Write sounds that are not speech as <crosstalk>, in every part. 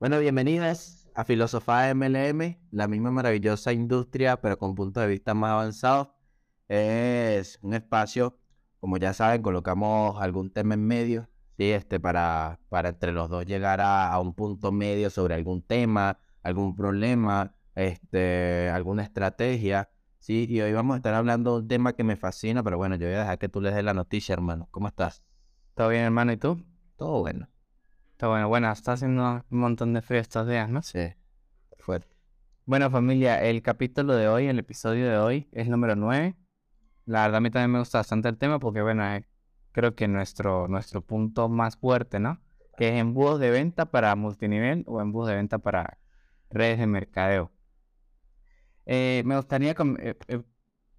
Bueno, bienvenidas a Filosofía MLM, la misma maravillosa industria, pero con puntos de vista más avanzados. Es un espacio, como ya saben, colocamos algún tema en medio, ¿sí? este, para, para entre los dos llegar a, a un punto medio sobre algún tema, algún problema, este, alguna estrategia. Sí, y hoy vamos a estar hablando de un tema que me fascina, pero bueno, yo voy a dejar que tú les des la noticia, hermano. ¿Cómo estás? ¿Todo bien, hermano? ¿Y tú? Todo bueno. Está bueno. Bueno, está haciendo un montón de frío estos días, ¿no? Sí, fuerte. Bueno, familia, el capítulo de hoy, el episodio de hoy, es número 9. La verdad, a mí también me gusta bastante el tema porque, bueno, eh, creo que nuestro, nuestro punto más fuerte, ¿no? Que es embudos de venta para multinivel o embudos de venta para redes de mercadeo. Eh, me gustaría eh, eh,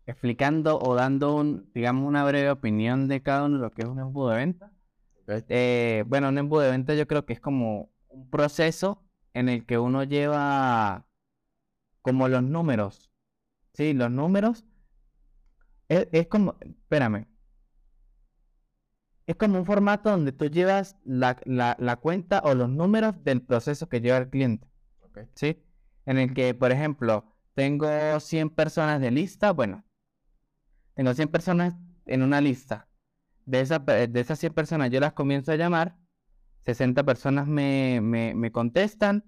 explicando o dando un, digamos, una breve opinión de cada uno de lo que es un embudo de venta. Eh, bueno, un embudo de venta yo creo que es como un proceso en el que uno lleva como los números. Sí, los números. Es, es como, espérame. Es como un formato donde tú llevas la, la- la cuenta o los números del proceso que lleva el cliente. ¿Sí? En el que, por ejemplo, tengo 100 personas de lista. Bueno, tengo 100 personas en una lista. De, esa de esas 100 personas yo las comienzo a llamar. 60 personas me, me, me contestan.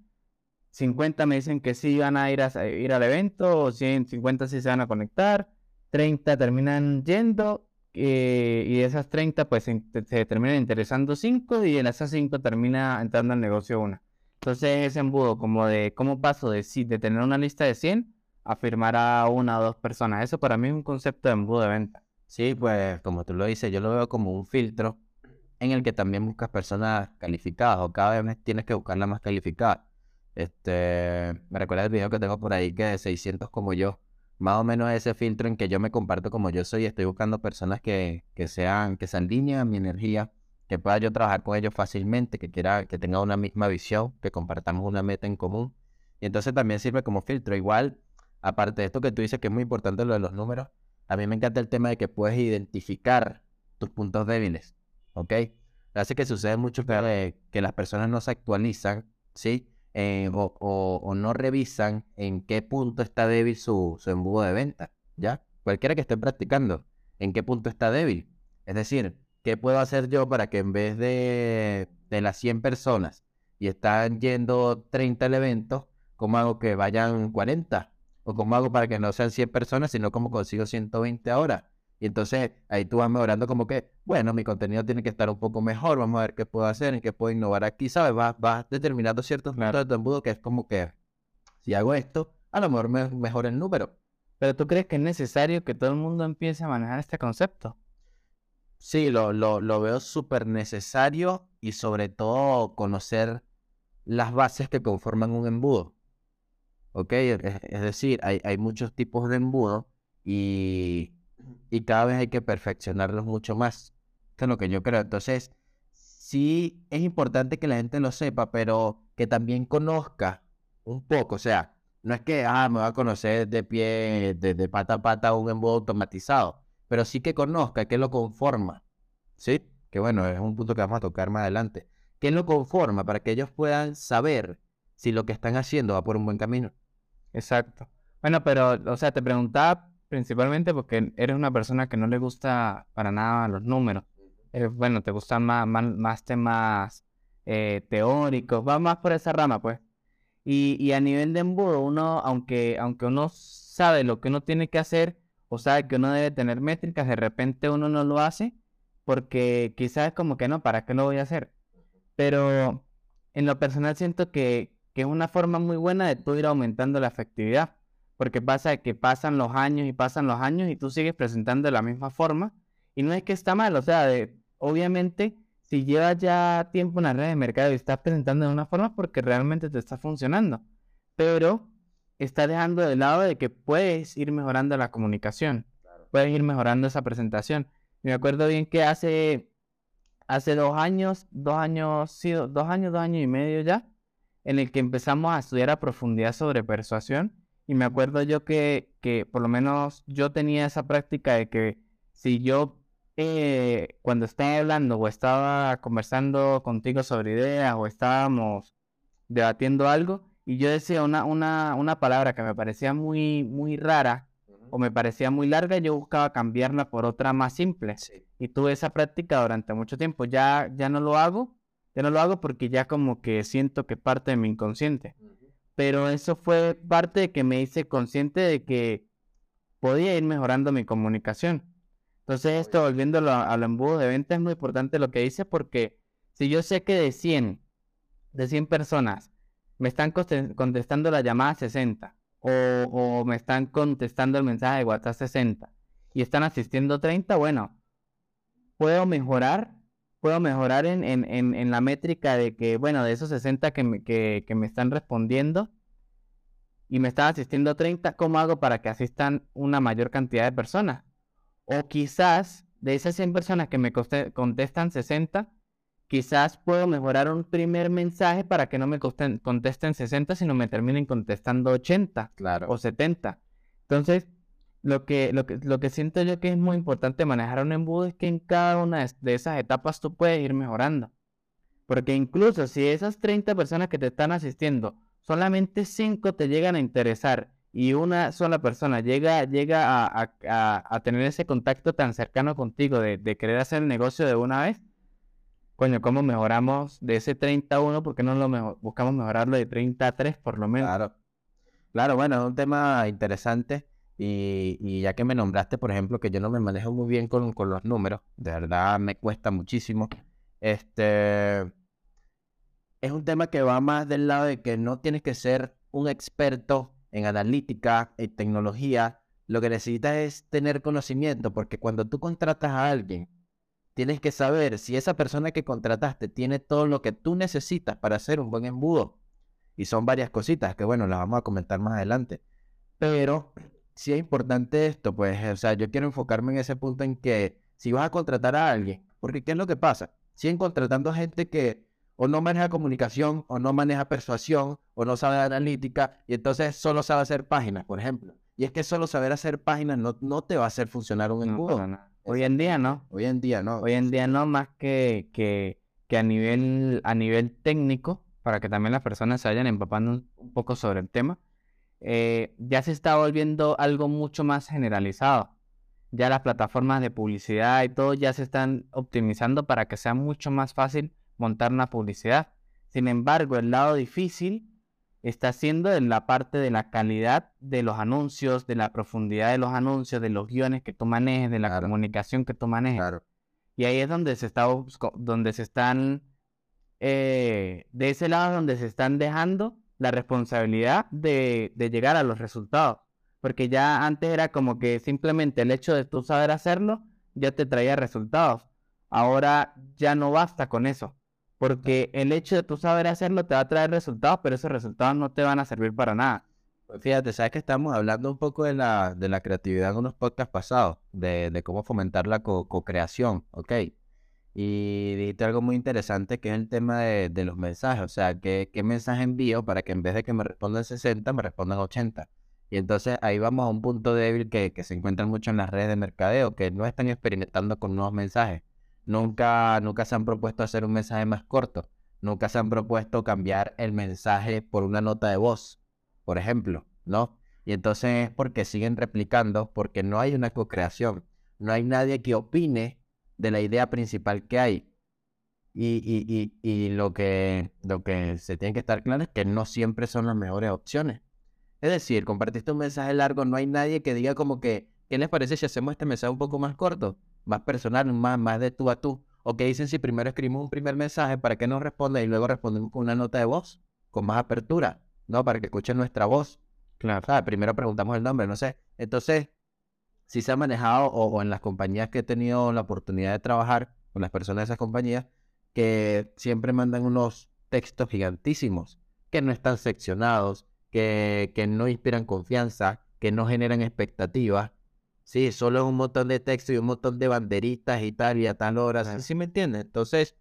50 me dicen que sí van a ir, a, ir al evento. O 100, 50 sí se van a conectar. 30 terminan yendo. eh, y de esas 30 pues se, se terminan interesando 5. Y en esas 5 termina entrando al negocio una. Entonces ese embudo como de cómo paso de, de tener una lista de 100 a firmar a una o dos personas. Eso para mí es un concepto de embudo de venta. Sí, pues como tú lo dices, yo lo veo como un filtro en el que también buscas personas calificadas o cada vez tienes que buscarlas más calificadas. Este, me recuerda el video que tengo por ahí que de 600 como yo, más o menos ese filtro en que yo me comparto como yo soy, estoy buscando personas que, que sean, que se alineen a mi energía, que pueda yo trabajar con ellos fácilmente, que quiera, que tenga una misma visión, que compartamos una meta en común. Y entonces también sirve como filtro. Igual, aparte de esto que tú dices que es muy importante lo de los números, a mí me encanta el tema de que puedes identificar tus puntos débiles, ¿ok? Hace que sucede mucho que, eh, que las personas no se actualizan, ¿sí? Eh, o, o- o no revisan en qué punto está débil su, su embudo de venta, ¿ya? Cualquiera que esté practicando, ¿en qué punto está débil? Es decir, ¿qué puedo hacer yo para que en vez de, de las 100 personas y están yendo 30 al evento, ¿cómo hago que vayan 40? ¿O cómo hago para que no sean 100 personas, sino cómo consigo 120 ahora? Y entonces ahí tú vas mejorando como que, bueno, mi contenido tiene que estar un poco mejor, vamos a ver qué puedo hacer, en qué puedo innovar aquí, ¿sabes? Vas, vas determinando ciertos puntos de tu embudo que es como que, si hago esto, a lo mejor me mejora el número. Pero tú crees que es necesario que todo el mundo empiece a manejar este concepto? Sí, lo, lo, lo veo súper necesario y sobre todo conocer las bases que conforman un embudo. ¿Ok? Es, es decir, hay, hay muchos tipos de embudo y, y cada vez hay que perfeccionarlos mucho más. Esto es lo que yo creo. Entonces, sí es importante que la gente lo sepa, pero que también conozca un poco. O sea, no es que, ah, me va a conocer de pie, de, de pata a pata un embudo automatizado, pero sí que conozca qué lo conforma. ¿Sí? Que bueno, es un punto que vamos a tocar más adelante. ¿Qué lo conforma para que ellos puedan saber si lo que están haciendo va por un buen camino? Exacto. Bueno, pero, o sea, te preguntaba principalmente porque eres una persona que no le gusta para nada los números. Eres- bueno, te gustan más, más, más temas eh, teóricos, va más por esa rama, pues. Y, y a nivel de embudo, uno, aunque, aunque uno sabe lo que uno tiene que hacer o sabe que uno debe tener métricas, de repente uno no lo hace porque quizás es como que no, ¿para qué lo voy a hacer? Pero en lo personal siento que, que es una forma muy buena de tú ir aumentando la efectividad. Porque pasa que pasan los años y pasan los años y tú sigues presentando de la misma forma. Y no es que está mal, o sea, de, obviamente, si llevas ya tiempo en las redes de mercado y estás presentando de una forma porque realmente te está funcionando. Pero estás dejando de lado de que puedes ir mejorando la comunicación, puedes ir mejorando esa presentación. Me acuerdo bien que hace, hace dos años, dos años, sí, do- dos años, dos años y medio ya, en el que empezamos a estudiar a profundidad sobre persuasión. Y me acuerdo yo que, que por lo menos yo tenía esa práctica de que si yo eh, cuando estaba hablando o estaba conversando contigo sobre ideas o estábamos debatiendo algo y yo decía una, una, una palabra que me parecía muy, muy rara o me parecía muy larga, yo buscaba cambiarla por otra más simple. Y tuve esa práctica durante mucho tiempo. Ya, ya no lo hago, ya no lo hago porque ya como que siento que parte de mi inconsciente. Pero eso fue parte de que me hice consciente de que podía ir mejorando mi comunicación. Entonces esto, volviéndolo al embudo de venta, es muy importante lo que dice porque si yo sé que de 100, de 100 personas, me están contestando la llamada 60 o, me están contestando el mensaje de WhatsApp 60 y están asistiendo 30, bueno, puedo mejorar, puedo mejorar en, en, en, la métrica de que, bueno, de esos 60 que me, que, que me están respondiendo y me están asistiendo 30, ¿cómo hago para que asistan una mayor cantidad de personas? O quizás de esas 100 personas que me contestan 60, quizás puedo mejorar un primer mensaje para que no me contesten 60, sino me terminen contestando 80 claro. o 70. Entonces, lo que, lo, que, lo que siento yo que es muy importante manejar un embudo es que en cada una de esas etapas tú puedes ir mejorando. Porque incluso si esas 30 personas que te están asistiendo, solamente 5 te llegan a interesar y una sola persona llega, llega a, tener ese contacto tan cercano contigo de, de querer hacer el negocio de una vez, coño, ¿cómo mejoramos de ese 31? ¿Por qué no lo buscamos mejorarlo de 33 por lo menos? Claro. Claro, bueno, es un tema interesante. Y, ya que me nombraste, por ejemplo, que yo no me manejo muy bien con, los números, de verdad me cuesta muchísimo. Este es un tema que va más del lado de que no tienes que ser un experto en analítica, y tecnología. Lo que necesitas es tener conocimiento, porque cuando tú contratas a alguien tienes que saber si esa persona que contrataste tiene todo lo que tú necesitas para hacer un buen embudo. Y son varias cositas que, bueno, las vamos a comentar más adelante. Pero si es importante esto, pues, o sea, yo quiero enfocarme en ese punto en que si vas a contratar a alguien, porque ¿qué es lo que pasa? Siguen contratando a gente que o no maneja comunicación, o no maneja persuasión, o no sabe analítica, y entonces solo sabe hacer páginas, por ejemplo. Y es que solo saber hacer páginas no, no te va a hacer funcionar un embudo. Hoy en día no. Hoy en día no. Hoy en día no, más que, que, que a, nivel, a nivel técnico, para que también las personas se vayan empapando un poco sobre el tema, eh, ya se está volviendo algo mucho más generalizado. Ya las plataformas de publicidad y todo ya se están optimizando para que sea mucho más fácil montar una publicidad. Sin embargo, el lado difícil está siendo en la parte de la calidad de los anuncios, de la profundidad de los anuncios, de los guiones que tú manejes, de la comunicación que tú manejes. Y ahí es donde se está donde se están eh, de ese lado donde se están dejando la responsabilidad de, de, llegar a los resultados. Porque ya antes era como que simplemente el hecho de tú saber hacerlo ya te traía resultados. Ahora ya no basta con eso. Porque el hecho de tú saber hacerlo te va a traer resultados, pero esos resultados no te van a servir para nada. Pues fíjate, sabes que estamos hablando un poco de la, de la creatividad en unos podcasts pasados, de, de cómo fomentar la co-creación, ¿ok? Y dijiste algo muy interesante que es el tema de, los mensajes, o sea, ¿qué, ¿qué, mensaje envío para que en vez de que me respondan 60, me respondan 80? Y entonces ahí vamos a un punto débil que, que se encuentra mucho en las redes de mercadeo, que no están experimentando con nuevos mensajes Nunca, nunca se han propuesto hacer un mensaje más corto. Nunca se han propuesto cambiar el mensaje por una nota de voz, por ejemplo, ¿no? Y entonces es porque siguen replicando, porque no hay una co-creación. No hay nadie que opine de la idea principal que hay. Y, y, y, y, lo, que, lo que se tiene que estar claro es que no siempre son las mejores opciones. Es decir, compartiste un mensaje largo, no hay nadie que diga como que, ¿qué les parece si hacemos este mensaje un poco más corto? más personal, más, más de tú a tú. O que dicen si primero escribimos un primer mensaje para que nos responda y luego respondemos con una nota de voz, con más apertura, ¿no? Para que escuchen nuestra voz. Claro. sea, Primero preguntamos el nombre, no sé. Entonces, si se ha manejado, o, en las compañías que he tenido la oportunidad de trabajar, con las personas de esas compañías, que siempre mandan unos textos gigantísimos, que no están seccionados, que, que no inspiran confianza, que no generan expectativas, Sí, solo es un montón de texto y un montón de banderitas y tal, y a tal hora, ¿sí, me entiendes? Entonces,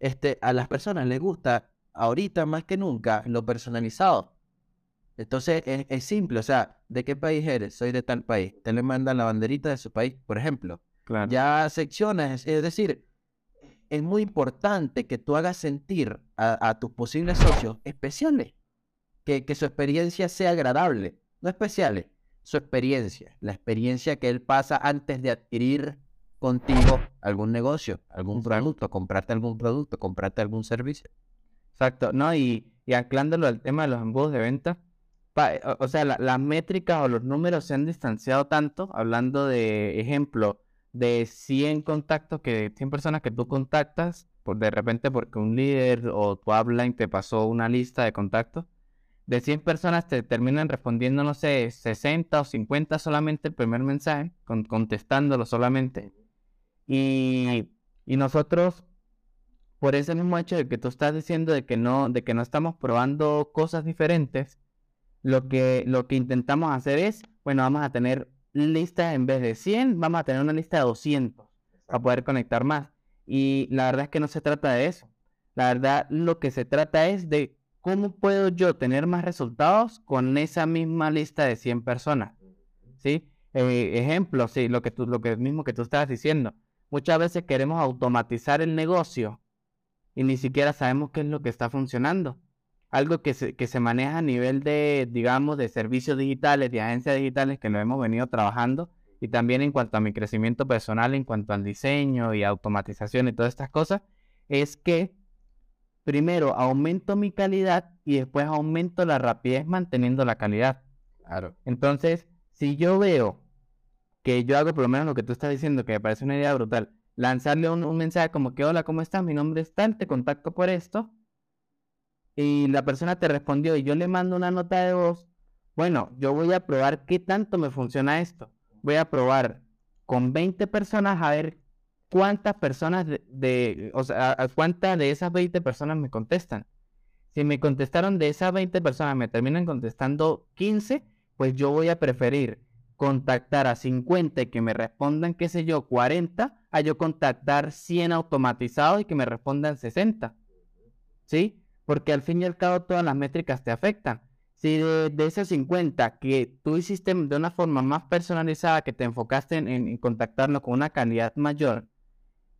este, a las personas les gusta ahorita más que nunca lo personalizado. Entonces, es, simple, o sea, ¿de qué país eres? Soy de tal país. Te le mandan la banderita de su país, por ejemplo. Claro. Ya secciones, es decir, es muy importante que tú hagas sentir a, a tus posibles socios especiales, que, que su experiencia sea agradable, no especiales, su experiencia, la experiencia que él pasa antes de adquirir contigo algún negocio, algún producto, comprarte algún producto, comprarte algún servicio. Exacto, ¿no? Y, y anclándolo al tema de los embudos de venta, o, o sea, la- las métricas o los números se han distanciado tanto, hablando de ejemplo, de 100 contactos, que 100 personas que tú contactas, por de repente porque un líder o tu upline te pasó una lista de contactos, de 100 personas te terminan respondiendo, no sé, 60 o 50 solamente el primer mensaje, con- contestándolo solamente. Y, y nosotros, por ese mismo hecho de que tú estás diciendo de que no, de que no estamos probando cosas diferentes, lo que, lo que intentamos hacer es, bueno, vamos a tener listas en vez de 100, vamos a tener una lista de 200 para poder conectar más. Y la verdad es que no se trata de eso. La verdad, lo que se trata es de cómo puedo yo tener más resultados con esa misma lista de 100 personas. ¿Sí? Eh, ejemplo, sí, lo que tú, lo que mismo que tú estabas diciendo. Muchas veces queremos automatizar el negocio y ni siquiera sabemos qué es lo que está funcionando. Algo que se, que se maneja a nivel de, digamos, de servicios digitales, de agencias digitales que lo hemos venido trabajando y también en cuanto a mi crecimiento personal, en cuanto al diseño y automatización y todas estas cosas, es que primero aumento mi calidad y después aumento la rapidez manteniendo la calidad. Claro. Entonces, si yo veo que yo hago por lo menos lo que tú estás diciendo, que me parece una idea brutal, lanzarle un, un mensaje como que, hola, ¿cómo estás? Mi nombre es tal, te contacto por esto. Y la persona te respondió y yo le mando una nota de voz. Bueno, yo voy a probar qué tanto me funciona esto. Voy a probar con 20 personas a ver cuántas personas de, o sea, a cuántas de esas 20 personas me contestan. Si me contestaron de esas 20 personas, me terminan contestando 15, pues yo voy a preferir contactar a 50 y que me respondan, qué sé yo, 40, a yo contactar 100 automatizados y que me respondan 60. ¿Sí? Porque al fin y al cabo todas las métricas te afectan. Si de, de esos 50 que tú hiciste de una forma más personalizada, que te enfocaste en, en- contactarlo con una calidad mayor,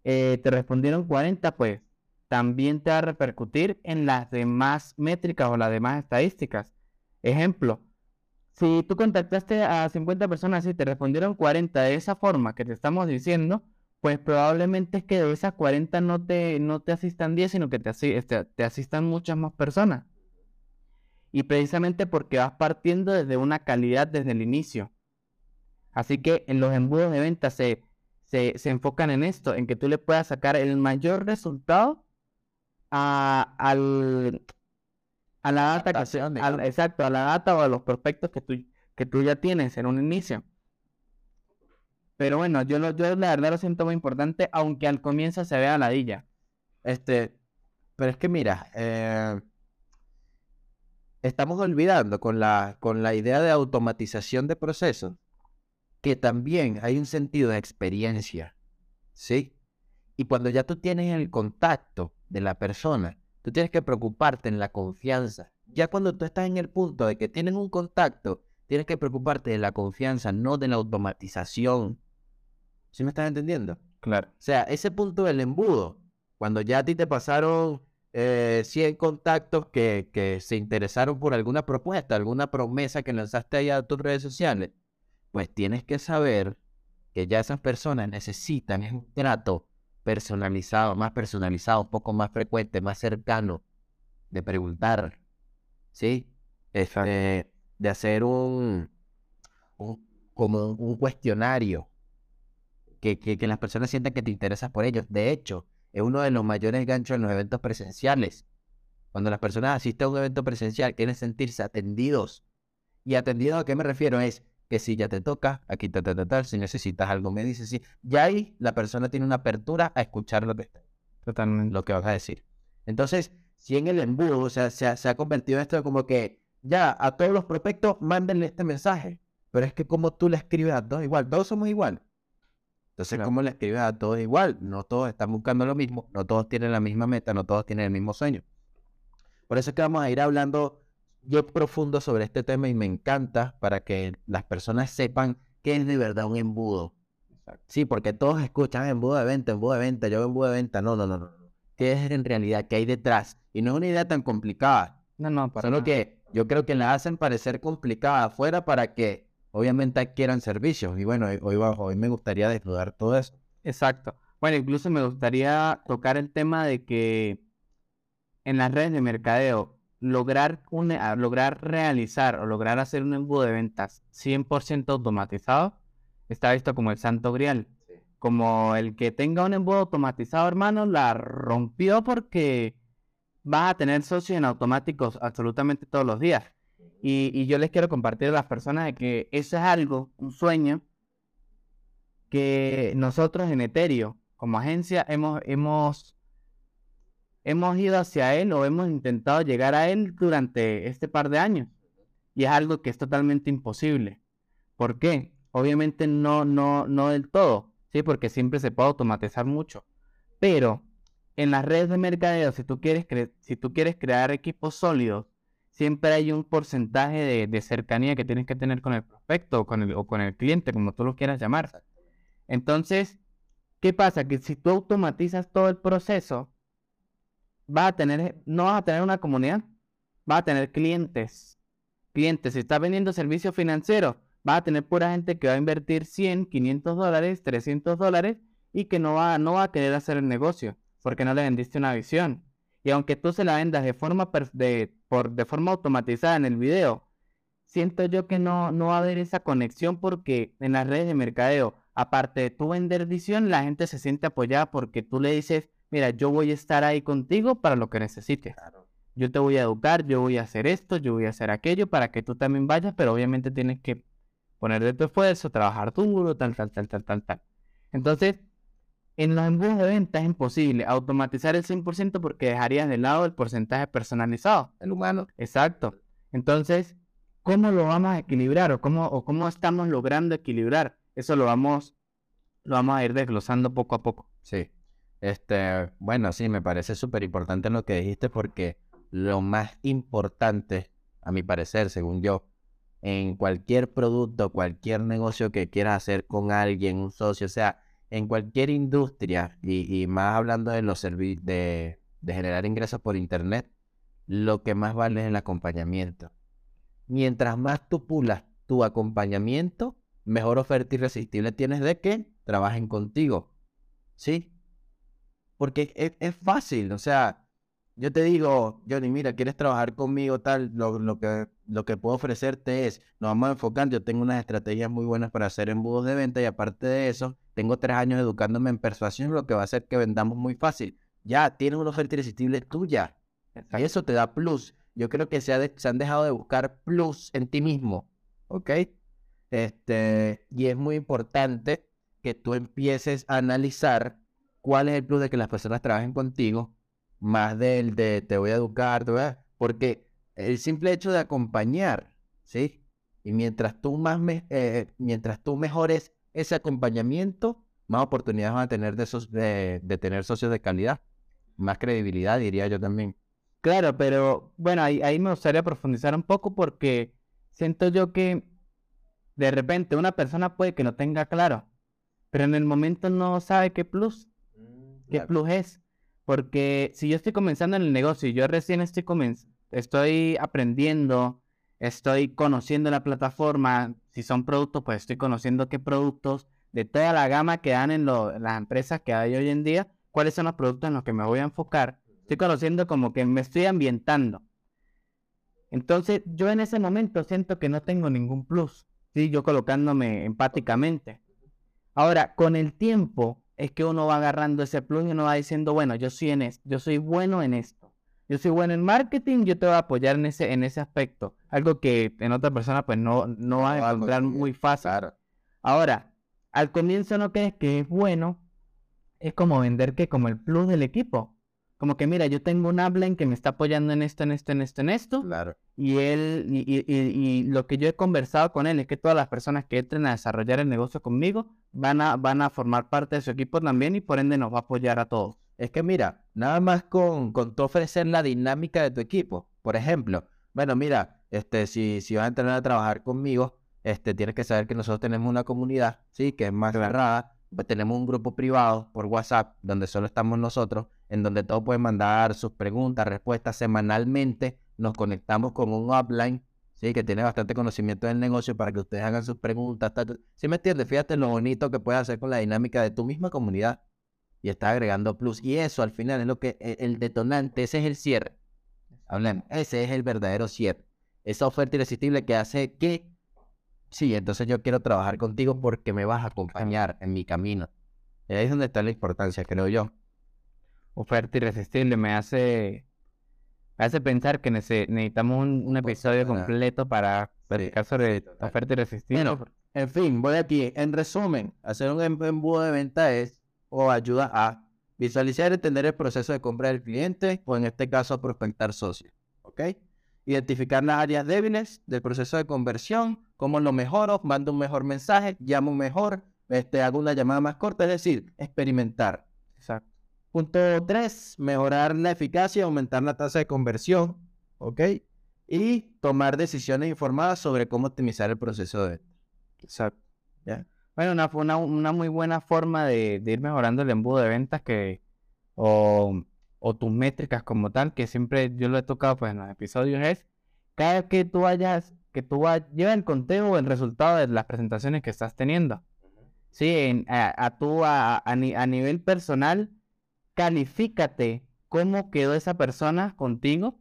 eh, te respondieron 40, pues también te va a repercutir en las demás métricas o las demás estadísticas. Ejemplo, si tú contactaste a 50 personas y te respondieron 40 de esa forma que te estamos diciendo, pues probablemente es que de esas 40 no te, no te asistan 10, sino que te, este, te asistan muchas más personas. Y precisamente porque vas partiendo desde una calidad desde el inicio. Así que en los embudos de venta se, se, se enfocan en esto, en que tú le puedas sacar el mayor resultado a, al, a la data que, al- exacto, a la data o a los prospectos que tú, que tú ya tienes en un inicio. Pero bueno, yo, lo, yo la verdad lo siento muy importante, aunque al comienzo se vea ladilla. Este, pero es que mira, eh, estamos olvidando con la, con la idea de automatización de procesos que también hay un sentido de experiencia, ¿sí? Y cuando ya tú tienes el contacto de la persona, tú tienes que preocuparte en la confianza. Ya cuando tú estás en el punto de que tienes un contacto, tienes que preocuparte de la confianza, no de la automatización. ¿Sí me estás entendiendo? Claro. O sea, ese punto del embudo, cuando ya a ti te pasaron eh, 100 contactos que, que se interesaron por alguna propuesta, alguna promesa que lanzaste ahí a tus redes sociales, pues tienes que saber que ya esas personas necesitan es un trato personalizado, más personalizado, un poco más frecuente, más cercano, de preguntar, ¿sí? Este, de hacer un, un- como un cuestionario que, que, que las personas sientan que te interesas por ellos. De hecho, es uno de los mayores ganchos en los eventos presenciales. Cuando las personas asisten a un evento presencial, quieren sentirse atendidos. Y atendido a qué me refiero es que si ya te toca, aquí ta, ta, ta, tal, si necesitas algo, me dices sí. Ya ahí la persona tiene una apertura a escuchar lo que, Totalmente. lo que vas a decir. Entonces, si en el embudo, o sea, se ha, se ha convertido esto como que ya a todos los prospectos mándenle este mensaje. Pero es que como tú le escribes a todos igual, todos somos igual. Entonces, Claro. ¿cómo le escribes a todos igual? No todos están buscando lo mismo, no todos tienen la misma meta, no todos tienen el mismo sueño. Por eso es que vamos a ir hablando yo profundo sobre este tema y me encanta para que las personas sepan qué es de verdad un embudo. Sí, porque todos escuchan "Ah, embudo de venta, embudo de venta, yo embudo de venta. No, no, no, no. ¿Qué es en realidad? ¿Qué hay detrás? Y no es una idea tan complicada. No, no, para Solo nada. que yo creo que la hacen parecer complicada afuera para que obviamente adquieran servicios. Y bueno, hoy, hoy, me gustaría desnudar todo eso. Exacto. Bueno, incluso me gustaría tocar el tema de que en las redes de mercadeo, lograr, lograr realizar o lograr hacer un embudo de ventas 100% automatizado está visto como el santo grial. Como el que tenga un embudo automatizado, hermano, la rompió porque vas a tener socios en automáticos absolutamente todos los días. Y, y yo les quiero compartir a las personas de que eso es algo, un sueño, que nosotros en Ethereum, como agencia, hemos, hemos, hemos ido hacia él o hemos intentado llegar a él durante este par de años. Y es algo que es totalmente imposible. ¿Por qué? Obviamente no, no, no del todo, ¿sí? Porque siempre se puede automatizar mucho. Pero en las redes de mercadeo, si tú quieres, cre- si tú quieres crear equipos sólidos, siempre hay un porcentaje de, cercanía que tienes que tener con el prospecto o con el, o con el cliente, como tú lo quieras llamar. Entonces, ¿qué pasa? Que si tú automatizas todo el proceso, vas a tener, no vas a tener una comunidad, vas a tener clientes. Clientes, si estás vendiendo servicios financieros, vas a tener pura gente que va a invertir 100, 500 dólares, 300 dólares y que no va, no va a querer hacer el negocio porque no le vendiste una visión. Y aunque tú se la vendas de forma, de, por, de forma automatizada en el video, siento yo que no, no va a haber esa conexión porque en las redes de mercadeo, aparte de tú vender visión, la gente se siente apoyada porque tú le dices, mira, yo voy a estar ahí contigo para lo que necesites. Yo te voy a educar, yo voy a hacer esto, yo voy a hacer aquello para que tú también vayas, pero obviamente tienes que poner de tu esfuerzo, trabajar duro, tal, tal, tal, tal, tal, tal. Entonces, en los embudos de venta es imposible automatizar el 100% porque dejarías de lado el porcentaje personalizado. El humano. Exacto. Entonces, ¿cómo lo vamos a equilibrar o cómo, o cómo estamos logrando equilibrar? Eso lo vamos, lo vamos a ir desglosando poco a poco. Sí. Este, bueno, sí, me parece súper importante lo que dijiste porque lo más importante, a mi parecer, según yo, en cualquier producto, cualquier negocio que quieras hacer con alguien, un socio, o sea, en cualquier industria, y, y más hablando de los de, de generar ingresos por internet, lo que más vale es el acompañamiento. Mientras más tú pulas tu acompañamiento, mejor oferta irresistible tienes de que trabajen contigo. ¿Sí? Porque es, es fácil, o sea, yo te digo, Johnny, mira, ¿quieres trabajar conmigo tal? Lo, lo que, lo que puedo ofrecerte es, nos vamos a enfocar, yo tengo unas estrategias muy buenas para hacer embudos de venta y aparte de eso, tengo tres años educándome en persuasión, lo que va a hacer que vendamos muy fácil. Ya, tienes una oferta irresistible tuya. Y eso te da plus. Yo creo que se, ha de- se han dejado de buscar plus en ti mismo. ¿Ok? Este, y es muy importante que tú empieces a analizar cuál es el plus de que las personas trabajen contigo, más del de te voy a educar, porque el simple hecho de acompañar, ¿sí? Y mientras tú más me- eh, mientras tú mejores ese acompañamiento, más oportunidades van a tener de, esos, de, de tener socios de calidad, más credibilidad, diría yo también. Claro, pero bueno, ahí, ahí me gustaría profundizar un poco porque siento yo que de repente una persona puede que no tenga claro, pero en el momento no sabe qué plus, qué plus es. Porque si yo estoy comenzando en el negocio y yo recién estoy estoy aprendiendo, estoy conociendo la plataforma, si son productos, pues estoy conociendo qué productos de toda la gama que dan en, en las empresas que hay hoy en día, cuáles son los productos en los que me voy a enfocar. Estoy conociendo como que me estoy ambientando. Entonces, yo en ese momento siento que no tengo ningún plus, ¿sí? Yo colocándome empáticamente. Ahora, con el tiempo es que uno va agarrando ese plus y uno va diciendo, bueno, yo soy en esto, yo soy bueno en esto. Yo soy bueno en marketing, yo te voy a apoyar en ese, en ese aspecto. Algo que en otra persona pues no, no va No va a encontrar muy fácil. Claro. Ahora, al comienzo no crees que es bueno, es como vender que como el plus del equipo. Como que mira, yo tengo un upline que me está apoyando en esto, en esto, en esto, en esto. Claro. Y él, y, y- y- y lo que yo he conversado con él es que todas las personas que entren a desarrollar el negocio conmigo van a, van a formar parte de su equipo también y por ende nos va a apoyar a todos. Es que mira, nada más con, con tú ofrecer la dinámica de tu equipo. Por ejemplo, bueno, mira, este, si, si vas a entrar a trabajar conmigo, este, tienes que saber que nosotros tenemos una comunidad, sí, que es más cerrada, pues tenemos un grupo privado por WhatsApp donde solo estamos nosotros, en donde todos pueden mandar sus preguntas, respuestas semanalmente. Nos conectamos con un upline, ¿sí? que tiene bastante conocimiento del negocio para que ustedes hagan sus preguntas. ¿Sí me entiendes? Fíjate lo bonito que puedes hacer con la dinámica de tu misma comunidad y está agregando plus. Y eso al final es lo que e, el detonante, ese es el cierre. Ese es el verdadero cierre. Esa oferta irresistible que hace que sí, entonces yo quiero trabajar contigo porque me vas a acompañar en mi camino. Y ahí es donde está la importancia, creo yo. Oferta irresistible me hace, me hace pensar que necesitamos un, episodio completo para platicar sobre oferta irresistible. Bueno, en fin, voy aquí. En resumen, hacer un em-, embudo de venta es o ayuda a visualizar y entender el proceso de compra del cliente o en este caso prospectar socios. ¿Ok? identificar las áreas débiles del proceso de conversión, cómo lo mejoro, mando un mejor mensaje, llamo mejor, este, hago una llamada más corta, es decir, experimentar. Exacto. Punto 3, mejorar la eficacia, aumentar la tasa de conversión, ¿ok? Y tomar decisiones informadas sobre cómo optimizar el proceso de Exacto. ¿Ya? Bueno, una, una, una muy buena forma de, de, ir mejorando el embudo de ventas que, o o tus métricas como tal, que siempre yo lo he tocado pues en los episodios, es cada vez que tú vayas, que tú vayas, lleva el conteo o el resultado de las presentaciones que estás teniendo. Sí, a, a, tú a, a, nivel personal, califícate cómo quedó esa persona contigo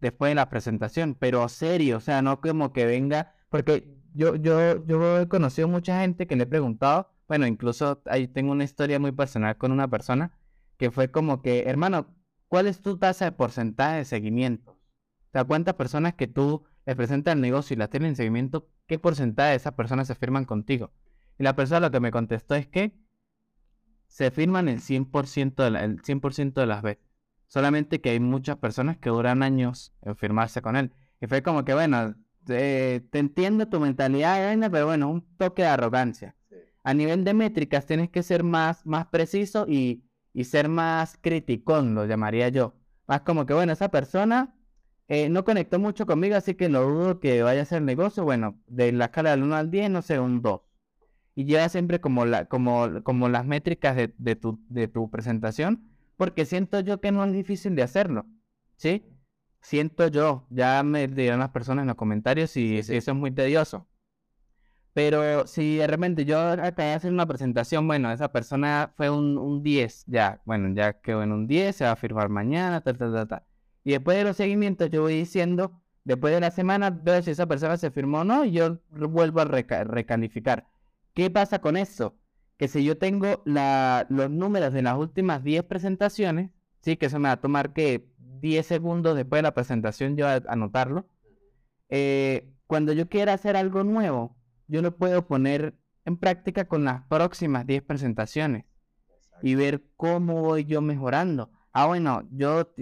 después de la presentación, pero serio, o sea, no como que venga, porque yo, yo, yo he conocido mucha gente que le he preguntado, bueno, incluso ahí tengo una historia muy personal con una persona que fue como que, hermano, ¿cuál es tu tasa de porcentaje de seguimiento? O sea, ¿cuántas personas que tú les presentas el negocio y las tienen en seguimiento, qué porcentaje de esas personas se firman contigo? Y la persona lo que me contestó es que se firman el 100%, de, el 100 de las veces. Solamente que hay muchas personas que duran años en firmarse con él. Y fue como que, bueno, te entiendo tu mentalidad, pero bueno, un toque de arrogancia. A nivel de métricas tienes que ser más, más preciso y y ser más criticón, lo llamaría yo. Más como que, bueno, esa persona eh, no conectó mucho conmigo, así que no dudo que vaya a hacer negocio. Bueno, de la escala del 1 al 10, no sé, un 2. Y lleva siempre como, la, como, como las métricas de, de, tu, de tu presentación, porque siento yo que no es difícil de hacerlo. ¿Sí? Siento yo, ya me dirán las personas en los comentarios si, eso es muy tedioso. Pero si de repente yo acabé de hacer una presentación, bueno, esa persona fue un, un 10, ya, bueno, ya quedó en un 10, se va a firmar mañana, ta, ta, ta, ta. Y después de los seguimientos yo voy diciendo, después de la semana, veo si esa persona se firmó o no, y yo vuelvo a recalificar. ¿Qué pasa con eso? Que si yo tengo la, los números de las últimas 10 presentaciones, sí, que eso me va a tomar que 10 segundos después de la presentación yo a anotarlo, eh, cuando yo quiera hacer algo nuevo, yo lo puedo poner en práctica con las próximas 10 presentaciones y ver cómo voy yo mejorando. Ah, bueno, yo,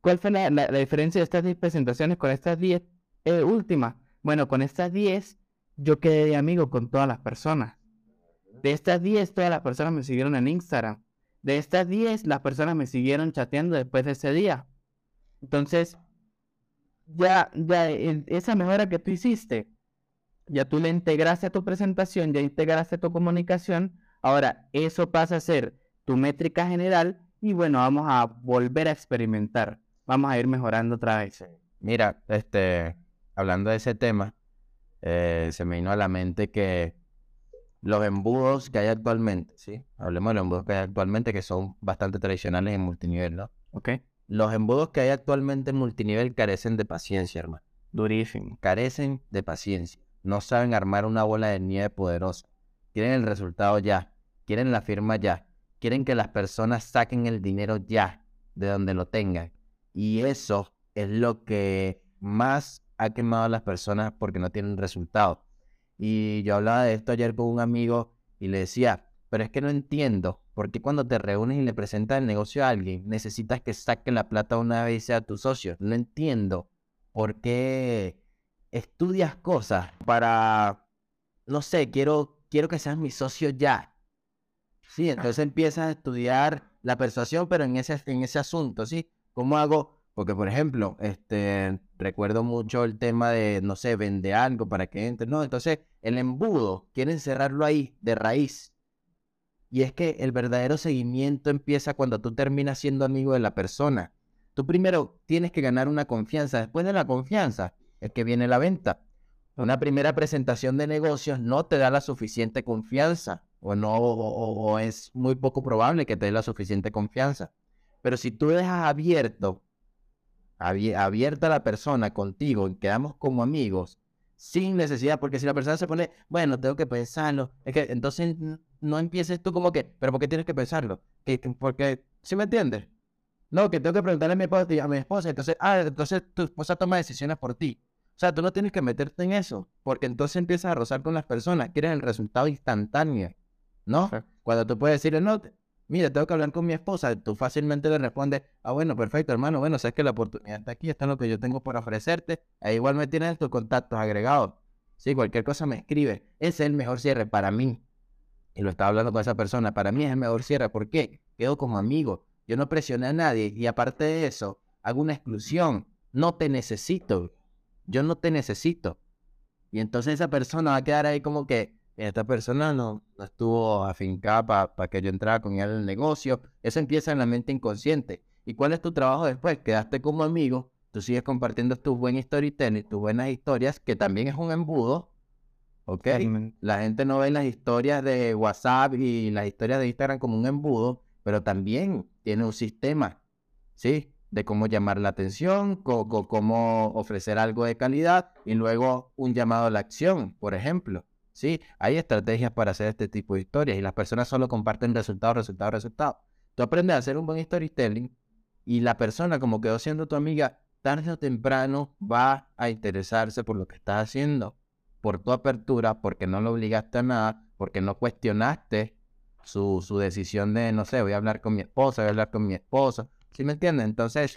¿cuál fue la, diferencia de estas 10 presentaciones con estas 10 eh, últimas? Bueno, con estas 10 yo quedé de amigo con todas las personas. De estas 10, todas las personas me siguieron en Instagram. De estas 10, las personas me siguieron chateando después de ese día. Entonces, ya, ya esa mejora que tú hiciste, ya tú le integraste a tu presentación, ya integraste tu comunicación, ahora eso pasa a ser tu métrica general y bueno, vamos a volver a experimentar, vamos a ir mejorando otra vez. Mira, este, hablando de ese tema, eh, se me vino a la mente que los embudos que hay actualmente, ¿sí? Hablemos de los embudos que hay actualmente, que son bastante tradicionales en multinivel, ¿no? Ok. Los embudos que hay actualmente en multinivel carecen de paciencia, hermano. Durísimo. Carecen de paciencia no saben armar una bola de nieve poderosa. Quieren el resultado ya, quieren la firma ya, quieren que las personas saquen el dinero ya, de donde lo tengan. Y eso es lo que más ha quemado a las personas porque no tienen resultado. Y yo hablaba de esto ayer con un amigo y le decía, pero es que no entiendo por qué cuando te reúnes y le presentas el negocio a alguien necesitas que saque la plata una vez y sea tu socio. No entiendo por qué estudias cosas para, no sé, quiero, quiero que seas mi socio ya. Sí, entonces empiezas a estudiar la persuasión, pero en ese, en ese asunto, ¿sí? ¿Cómo hago? Porque, por ejemplo, este, recuerdo mucho el tema de, no sé, vende algo para que entre, ¿no? Entonces, el embudo, quieren cerrarlo ahí, de raíz. Y es que el verdadero seguimiento empieza cuando tú terminas siendo amigo de la persona. Tú primero tienes que ganar una confianza. Después de la confianza es que viene la venta. Una primera presentación de negocios no te da la suficiente confianza o no o, es muy poco probable que te dé la suficiente confianza. Pero si tú dejas abierto abierta la persona contigo y quedamos como amigos, sin necesidad, porque si la persona se pone, bueno, tengo que pensarlo, es que entonces no empieces tú como que, pero ¿por qué tienes que pensarlo? Que, porque, ¿sí me entiendes? No, que tengo que preguntarle a mi esposa, a mi esposa, entonces, ah, entonces tu esposa toma decisiones por ti. O sea, tú no tienes que meterte en eso, porque entonces empiezas a rozar con las personas, quieres el resultado instantáneo, ¿no? Cuando tú puedes decirle, no, mira, tengo que hablar con mi esposa, tú fácilmente le respondes, ah, bueno, perfecto, hermano, bueno, sabes que la oportunidad está aquí, está lo que yo tengo por ofrecerte, ahí igual me tienes tus contactos agregados. Sí, cualquier cosa me escribe. Ese es el mejor cierre para mí. Y lo estaba hablando con esa persona. Para mí es el mejor cierre. ¿Por qué? Quedo como amigo. Yo no presioné a nadie. Y aparte de eso, hago una exclusión. No te necesito. Yo no te necesito. Y entonces esa persona va a quedar ahí como que, esta persona no, estuvo afincada para que yo entrara con él en el negocio. Eso empieza en la mente inconsciente. ¿Y cuál es tu trabajo después? Quedaste como amigo, tú sigues compartiendo tus buen storytelling, tus buenas historias, que también es un embudo. ¿Ok? La gente no ve las historias de WhatsApp y las historias de Instagram como un embudo, pero también tiene un sistema, ¿sí? De cómo llamar la atención, cómo ofrecer algo de calidad y luego un llamado a la acción, por ejemplo. ¿Sí? Hay estrategias para hacer este tipo de historias y las personas solo comparten resultados, resultados, resultados. Tú aprendes a hacer un buen storytelling y la persona, como quedó siendo tu amiga, tarde o temprano va a interesarse por lo que estás haciendo, por tu apertura, porque no lo obligaste a nada, porque no cuestionaste su, su decisión de, no sé, voy a hablar con mi esposa, voy a hablar con mi esposo. ¿Sí me entiendes? Entonces,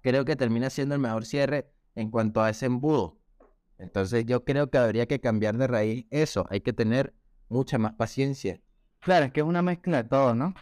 creo que termina siendo el mejor cierre en cuanto a ese embudo. Entonces yo creo que habría que cambiar de raíz eso. Hay que tener mucha más paciencia. Claro, es que es una mezcla de todo, ¿no?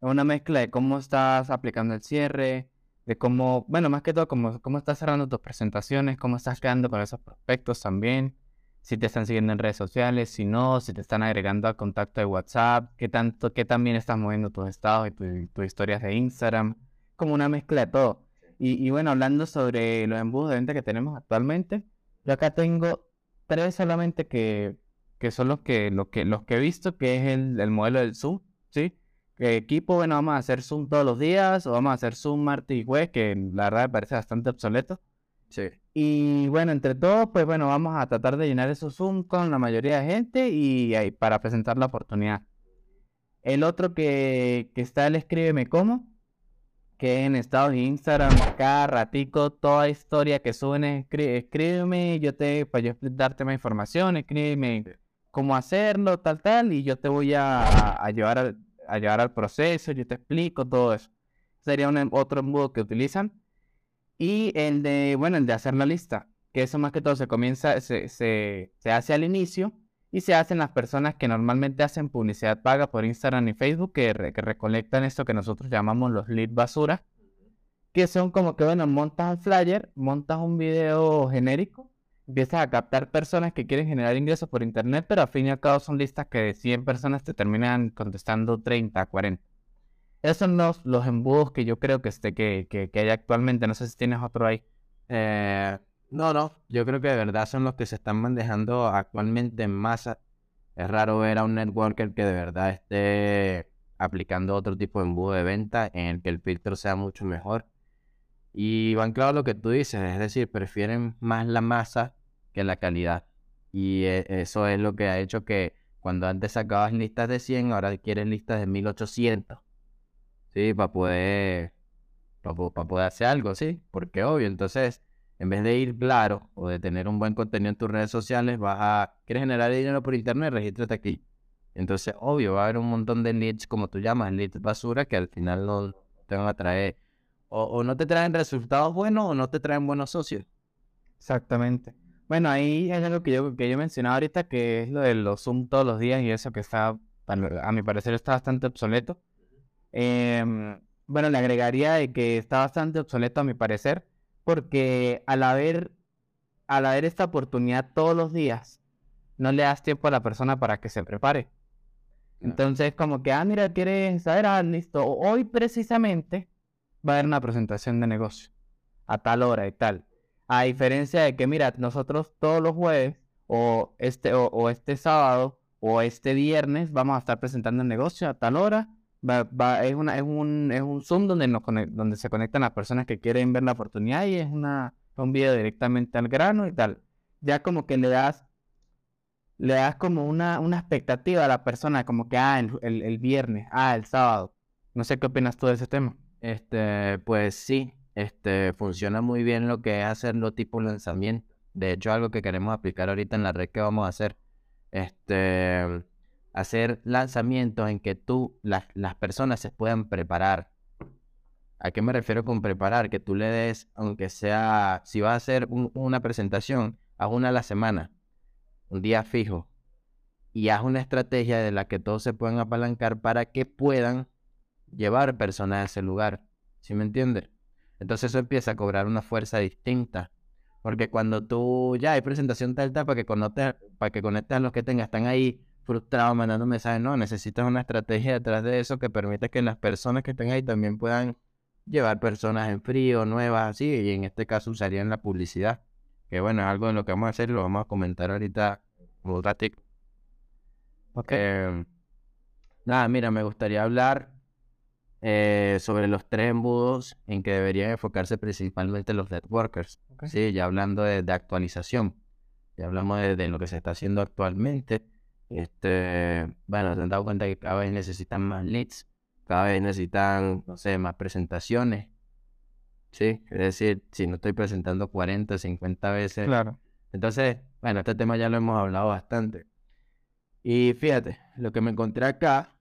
Es una mezcla de cómo estás aplicando el cierre, de cómo, bueno, más que todo, cómo, cómo estás cerrando tus presentaciones, cómo estás quedando con esos prospectos también, si te están siguiendo en redes sociales, si no, si te están agregando al contacto de WhatsApp, qué tanto, qué también estás moviendo tus estados y tus historias de Instagram, como una mezcla de todo. Y, y bueno, hablando sobre los embudos de venta que tenemos actualmente, yo acá tengo tres solamente que, que son los que, los que, los que he visto, que es el, el modelo del Zoom, ¿sí? ¿Qué equipo, bueno, vamos a hacer Zoom todos los días o vamos a hacer Zoom martes y jueves, que la verdad me parece bastante obsoleto. Sí. Y bueno, entre todos, pues bueno, vamos a tratar de llenar esos Zoom con la mayoría de gente y, y para presentar la oportunidad. El otro que, que está, el escríbeme cómo, que en estados de Instagram, cada ratico, toda historia que suben, escríbeme, yo te, para yo darte más información, escríbeme cómo hacerlo, tal, tal, y yo te voy a, llevar, al, a llevar al proceso, yo te explico todo eso. Sería un, otro embudo que utilizan. Y el de, bueno, el de hacer la lista, que eso más que todo se comienza, se, se, se hace al inicio y se hacen las personas que normalmente hacen publicidad paga por Instagram y Facebook, que, recolectan esto que nosotros llamamos los lead basura, que son como que, bueno, montas un flyer, montas un video genérico, empiezas a captar personas que quieren generar ingresos por internet, pero al fin y al cabo son listas que de 100 personas te terminan contestando 30, 40. Esos son los, los embudos que yo creo que, este, que, que, que hay actualmente. No sé si tienes otro ahí. Eh, no, no, yo creo que de verdad son los que se están manejando actualmente en masa. Es raro ver a un networker que de verdad esté aplicando otro tipo de embudo de venta en el que el filtro sea mucho mejor. Y van claro lo que tú dices, es decir, prefieren más la masa que la calidad. Y e, eso es lo que ha hecho que cuando antes sacabas listas de 100, ahora quieres listas de 1800. Sí, para poder, para poder hacer algo, sí, porque obvio, entonces en vez de ir claro o de tener un buen contenido en tus redes sociales, vas a, ¿quieres generar dinero por internet? Regístrate aquí. Entonces, obvio, va a haber un montón de leads, como tú llamas, leads basura, que al final no te van a traer, o, no te traen resultados buenos o no te traen buenos socios. Exactamente. Bueno, ahí hay algo que yo, que yo mencionaba ahorita, que es lo de los Zoom todos los días y eso que está, a mi parecer, está bastante obsoleto. Em, bueno, le agregaría de que está bastante obsoleto a mi parecer porque al haber, al haber esta oportunidad todos los días, no le das tiempo a la persona para que se prepare. Entonces, como que, ah, mira, quieres saber, ah, listo, hoy precisamente va a haber una presentación de negocio a tal hora y tal. A diferencia de que, mira, nosotros todos los jueves o este, o, este sábado o este viernes vamos a estar presentando el negocio a tal hora. Va, es, una, es, un, es un Zoom donde, nos donde se conectan las personas que quieren ver la oportunidad y es una, un video directamente al grano y tal. Ya como que le das le das como una, una expectativa a la persona, como que, ah, el, el, viernes, ah, el sábado. No sé qué opinas tú de ese tema. Este, pues sí, este, funciona muy bien lo que es hacerlo tipo lanzamiento. De hecho, algo que queremos aplicar ahorita en la red que vamos a hacer, este, hacer lanzamientos en que tú, las, las personas se puedan preparar. ¿A qué me refiero con preparar? Que tú le des, aunque sea, si vas a hacer una presentación, haz una a la semana un día fijo, y haz una estrategia de la que todos se puedan apalancar para que puedan llevar personas a ese lugar. ¿Sí me entiendes? Entonces eso empieza a cobrar una fuerza distinta. Porque cuando tú ya hay presentación tal, tal, para que conectes, para que conectes a los que tengas, están ahí frustrados mandando mensajes, no, necesitas una estrategia detrás de eso que permite que las personas que estén ahí también puedan llevar personas en frío, nuevas, así, y en este caso usarían la publicidad. Que bueno, es algo en lo que vamos a hacer y lo vamos a comentar ahorita un ratito. Ok. Em, nada, mira, me gustaría hablar eh, sobre los tres embudos en que deberían enfocarse principalmente los networkers. Sí, ya hablando de, actualización. Ya hablamos de, lo que se está haciendo actualmente. Este, bueno, se han dado cuenta que cada vez necesitan más leads, cada vez necesitan, no sé, más presentaciones. Sí, es decir, si no estoy presentando 40, 50 veces. Claro. Entonces, bueno, este tema ya lo hemos hablado bastante. Y fíjate, lo que me encontré acá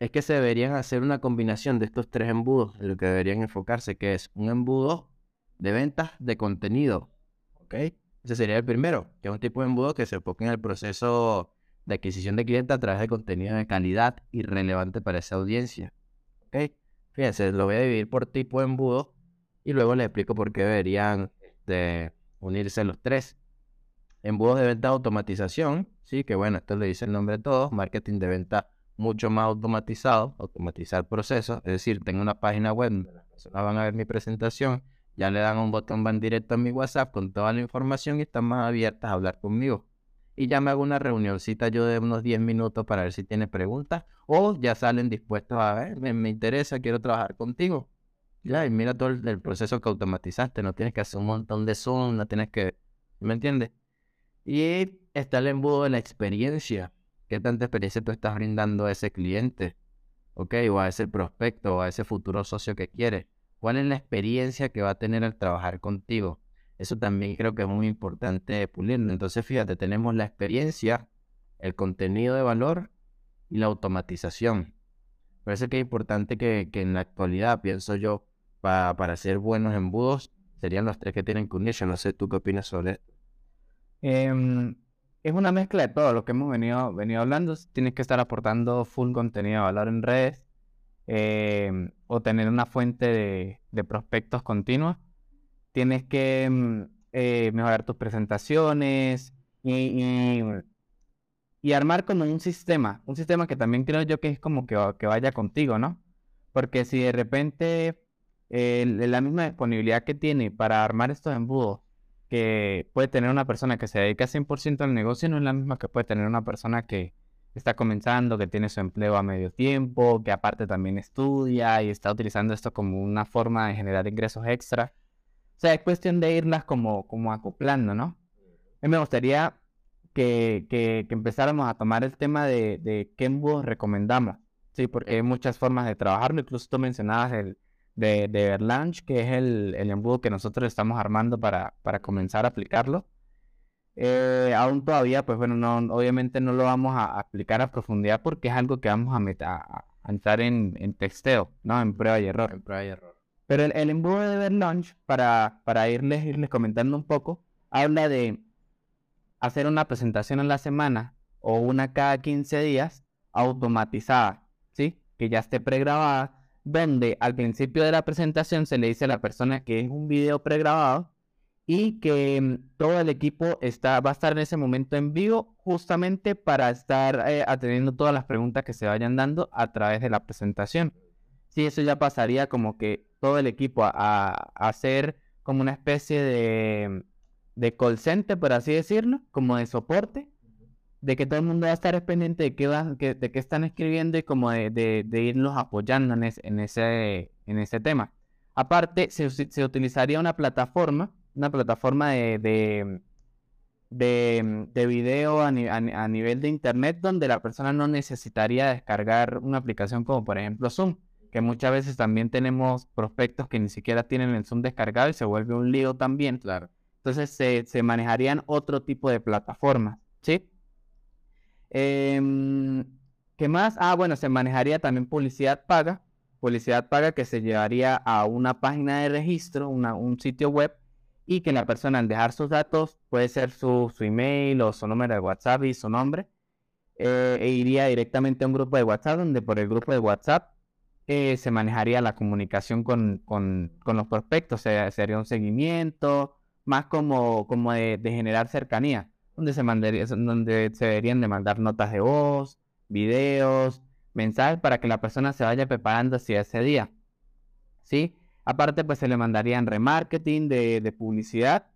es que se deberían hacer una combinación de estos tres embudos en lo que deberían enfocarse, que es un embudo de ventas de contenido. ¿Ok? Ese sería el primero, que es un tipo de embudo que se enfoca en el proceso de adquisición de clientes a través de contenido de calidad y relevante para esa audiencia. ¿Ok? Fíjense, lo voy a dividir por tipo de embudo y luego les explico por qué deberían unirse los tres. Embudos de venta de automatización, sí, que bueno, esto le dice el nombre de todos, marketing de venta mucho más automatizado, automatizar procesos, es decir, tengo una página web donde las personas van a ver mi presentación, ya le dan un botón, van directo a mi WhatsApp con toda la información y están más abiertas a hablar conmigo. Y ya me hago una reunioncita yo de unos 10 minutos para ver si tiene preguntas o ya salen dispuestos a ver, me interesa, quiero trabajar contigo. Ya, y mira todo el, proceso que automatizaste. No tienes que hacer un montón de Zoom, no tienes que. ¿Me entiendes? Y está el embudo de la experiencia. ¿Qué tanta experiencia tú estás brindando a ese cliente? ¿Ok? O a ese prospecto o a ese futuro socio que quiere. ¿Cuál es la experiencia que va a tener al trabajar contigo? Eso también creo que es muy importante pulirlo. Entonces, fíjate, tenemos la experiencia, el contenido de valor y la automatización. Parece que es importante que, que en la actualidad, pienso yo, para ser buenos embudos serían los tres que tienen que unirse. No sé, ¿tú qué opinas sobre esto? Em, es una mezcla de todo lo que hemos venido, venido hablando. Tienes que estar aportando full contenido de valor en redes em, o tener una fuente de, prospectos continuos. Tienes que em, eh, mejorar tus presentaciones y, y, armar como un sistema. Un sistema que también creo yo que es como que, que vaya contigo, ¿no? Porque si de repente la misma disponibilidad que tiene para armar estos embudos que puede tener una persona que se dedica 100% al negocio no es la misma que puede tener una persona que está comenzando, que tiene su empleo a medio tiempo, que aparte también estudia y está utilizando esto como una forma de generar ingresos extra. O sea, es cuestión de irlas como, como acoplando, ¿no? A mí me gustaría que, que, empezáramos a tomar el tema de, de qué embudos recomendamos, ¿sí? Porque hay muchas formas de trabajarlo, incluso tú mencionabas el, de, de que es el, el, embudo que nosotros estamos armando para, para comenzar a aplicarlo. Eh, aún todavía, pues bueno, no, obviamente no lo vamos a aplicar a profundidad porque es algo que vamos a, a, entrar en, en, texteo, ¿no? En prueba y error. En prueba y error. Pero el, el embudo de Launch, para, para irles, irles comentando un poco, habla de hacer una presentación en la semana o una cada 15 días automatizada, ¿sí? Que ya esté pregrabada donde al principio de la presentación se le dice a la persona que es un video pregrabado y que mm, todo el equipo está, va a estar en ese momento en vivo justamente para estar eh, atendiendo todas las preguntas que se vayan dando a través de la presentación. Sí, eso ya pasaría como que todo el equipo a, hacer como una especie de, de call center, por así decirlo, como de soporte, de que todo el mundo va a estar pendiente de qué, va, de qué están escribiendo y como de, de, irlos apoyando en, ese, en ese tema. Aparte, se, se utilizaría una plataforma, una plataforma de, de, de, video a, a, nivel de internet donde la persona no necesitaría descargar una aplicación como por ejemplo Zoom, que muchas veces también tenemos prospectos que ni siquiera tienen el Zoom descargado y se vuelve un lío también. Claro. Entonces se, se manejarían otro tipo de plataformas, ¿sí? Em, ¿Qué más? Ah, bueno, se manejaría también publicidad paga. Publicidad paga que se llevaría a una página de registro, un sitio web, y que la persona al dejar sus datos, puede ser su, email o su número de WhatsApp y su nombre, eh, e iría directamente a un grupo de WhatsApp, donde por el grupo de WhatsApp eh, se manejaría la comunicación con, con, los prospectos, se, sería un seguimiento, más como, como de generar cercanía donde se, mandaría, donde se deberían de mandar notas de voz, videos, mensajes para que la persona se vaya preparando hacia ese día. ¿Sí? Aparte, pues se le mandarían remarketing de, de publicidad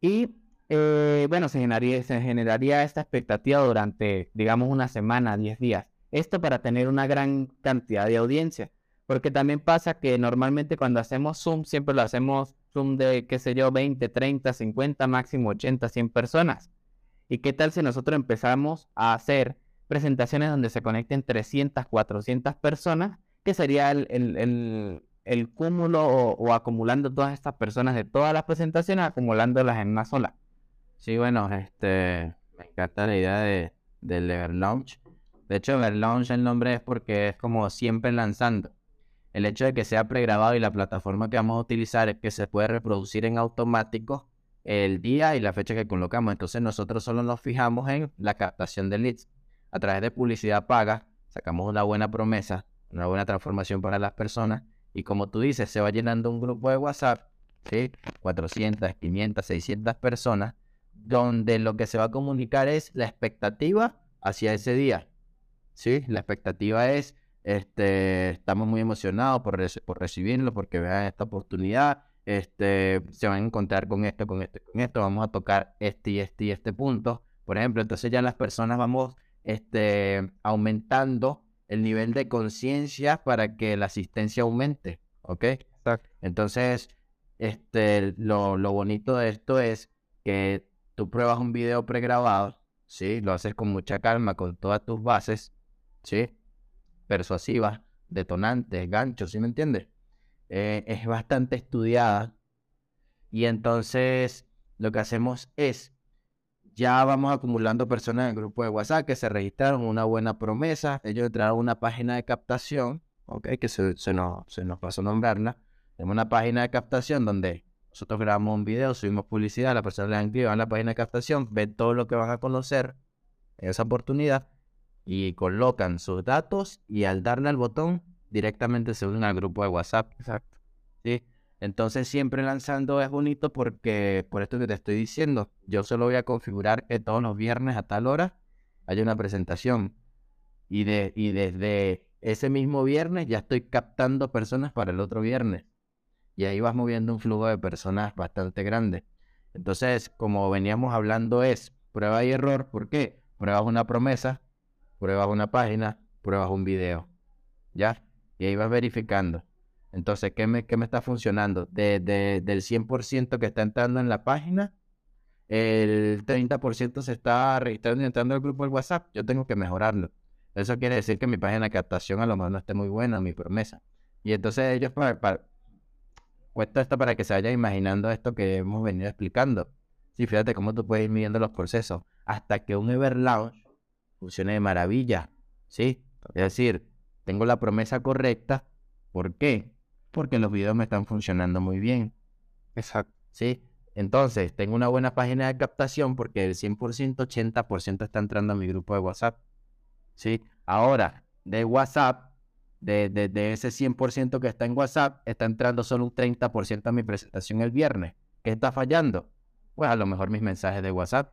y, eh, bueno, se generaría, se generaría esta expectativa durante, digamos, una semana, 10 días. Esto para tener una gran cantidad de audiencia. Porque también pasa que normalmente cuando hacemos Zoom, siempre lo hacemos Zoom de, qué sé yo, 20, 30, 50, máximo 80, 100 personas. ¿Y qué tal si nosotros empezamos a hacer presentaciones donde se conecten 300, 400 personas? Que sería el, cúmulo o, acumulando todas estas personas de todas las presentaciones, acumulándolas en una sola. Sí, bueno, este, me encanta la idea de, del Everlaunch. De hecho, Everlaunch el nombre es porque es como siempre lanzando. El hecho de que sea pregrabado y la plataforma que vamos a utilizar es que se puede reproducir en automático el día y la fecha que colocamos. Entonces nosotros solo nos fijamos en la captación de leads. A través de publicidad paga, sacamos una buena promesa, una buena transformación para las personas. Y como tú dices, se va llenando un grupo de WhatsApp, ¿sí? 400, 500, 600 personas, donde lo que se va a comunicar es la expectativa hacia ese día. ¿Sí? La expectativa es, este, estamos muy emocionados por, por recibirlo, porque vean esta oportunidad este, se van a encontrar con esto, con esto, con esto, vamos a tocar este y este y este punto, por ejemplo, entonces ya las personas vamos este, aumentando el nivel de conciencia para que la asistencia aumente, ¿ok? Entonces, este, lo, lo bonito de esto es que tú pruebas un video pregrabado, ¿sí? Lo haces con mucha calma, con todas tus bases, ¿sí? Persuasivas, detonantes, ganchos, ¿sí me entiendes? Eh, es bastante estudiada. Y entonces lo que hacemos es, ya vamos acumulando personas en el grupo de WhatsApp que se registraron una buena promesa. Ellos entraron a una página de captación, ¿ok? Que se, nos, se nos pasó a nombrarla. Tenemos una página de captación donde nosotros grabamos un video, subimos publicidad, la persona le a la página de captación, ve todo lo que van a conocer en esa oportunidad y colocan sus datos y al darle al botón directamente se unen al grupo de WhatsApp. Exacto. ¿sí? Entonces siempre lanzando es bonito porque, por esto que te estoy diciendo, yo solo voy a configurar que todos los viernes a tal hora haya una presentación. Y, de, y desde ese mismo viernes ya estoy captando personas para el otro viernes. Y ahí vas moviendo un flujo de personas bastante grande. Entonces, como veníamos hablando, es prueba y error. ¿Por qué? Pruebas una promesa, pruebas una página, pruebas un video. ¿Ya? y ahí vas verificando. Entonces, ¿qué me, qué me está funcionando? De, del 100% que está entrando en la página, el 30% se está registrando y entrando al grupo del WhatsApp. Yo tengo que mejorarlo. Eso quiere decir que mi página de captación a lo mejor no esté muy buena, mi promesa. Y entonces ellos, para, para, puesto esto para que se vayan imaginando esto que hemos venido explicando. Sí, fíjate cómo tú puedes ir midiendo los procesos hasta que un Everlaunch funcione de maravilla. ¿Sí? Es decir, tengo la promesa correcta. ¿Por qué? Porque los videos me están funcionando muy bien. Exacto. ¿Sí? Entonces, tengo una buena página de captación porque el 100%, 80% está entrando a mi grupo de WhatsApp. ¿Sí? Ahora, de WhatsApp, de, de, ese 100% que está en WhatsApp, está entrando solo un 30% a mi presentación el viernes. ¿Qué está fallando? Pues a lo mejor mis mensajes de WhatsApp.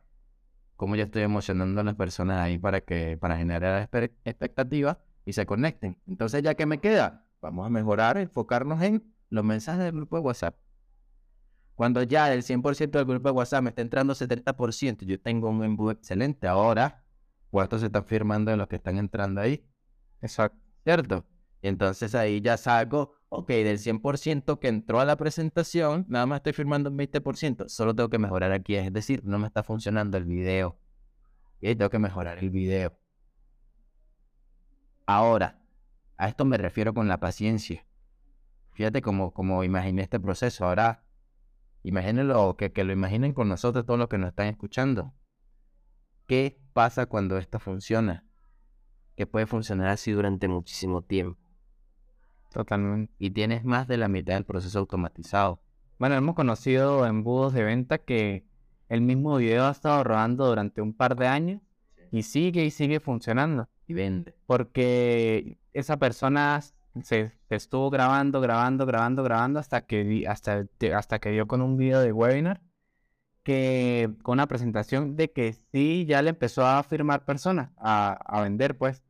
Cómo yo estoy emocionando a las personas ahí para que para generar expectativas y se conecten. Entonces, ¿ya que me queda? Vamos a mejorar, enfocarnos en los mensajes del grupo de WhatsApp. Cuando ya el 100% del grupo de WhatsApp me está entrando 70%, yo tengo un embudo excelente. Ahora, ¿cuántos se están firmando de los que están entrando ahí? Exacto. ¿Cierto? Y entonces ahí ya salgo, ok, del 100% que entró a la presentación, nada más estoy firmando un 20%. Solo tengo que mejorar aquí, es decir, no me está funcionando el video. Y tengo que mejorar el video. Ahora, a esto me refiero con la paciencia. Fíjate cómo, cómo imaginé este proceso. Ahora, imagínenlo, que, que lo imaginen con nosotros todos los que nos están escuchando. ¿Qué pasa cuando esto funciona? Que puede funcionar así durante muchísimo tiempo. Totalmente. Y tienes más de la mitad del proceso automatizado. Bueno, hemos conocido embudos de venta que el mismo video ha estado rodando durante un par de años y sigue y sigue funcionando. Y vende. Porque esa persona se, estuvo grabando, grabando, grabando, grabando hasta que, hasta, hasta que dio con un video de webinar que con una presentación de que sí ya le empezó a firmar personas, a, vender pues.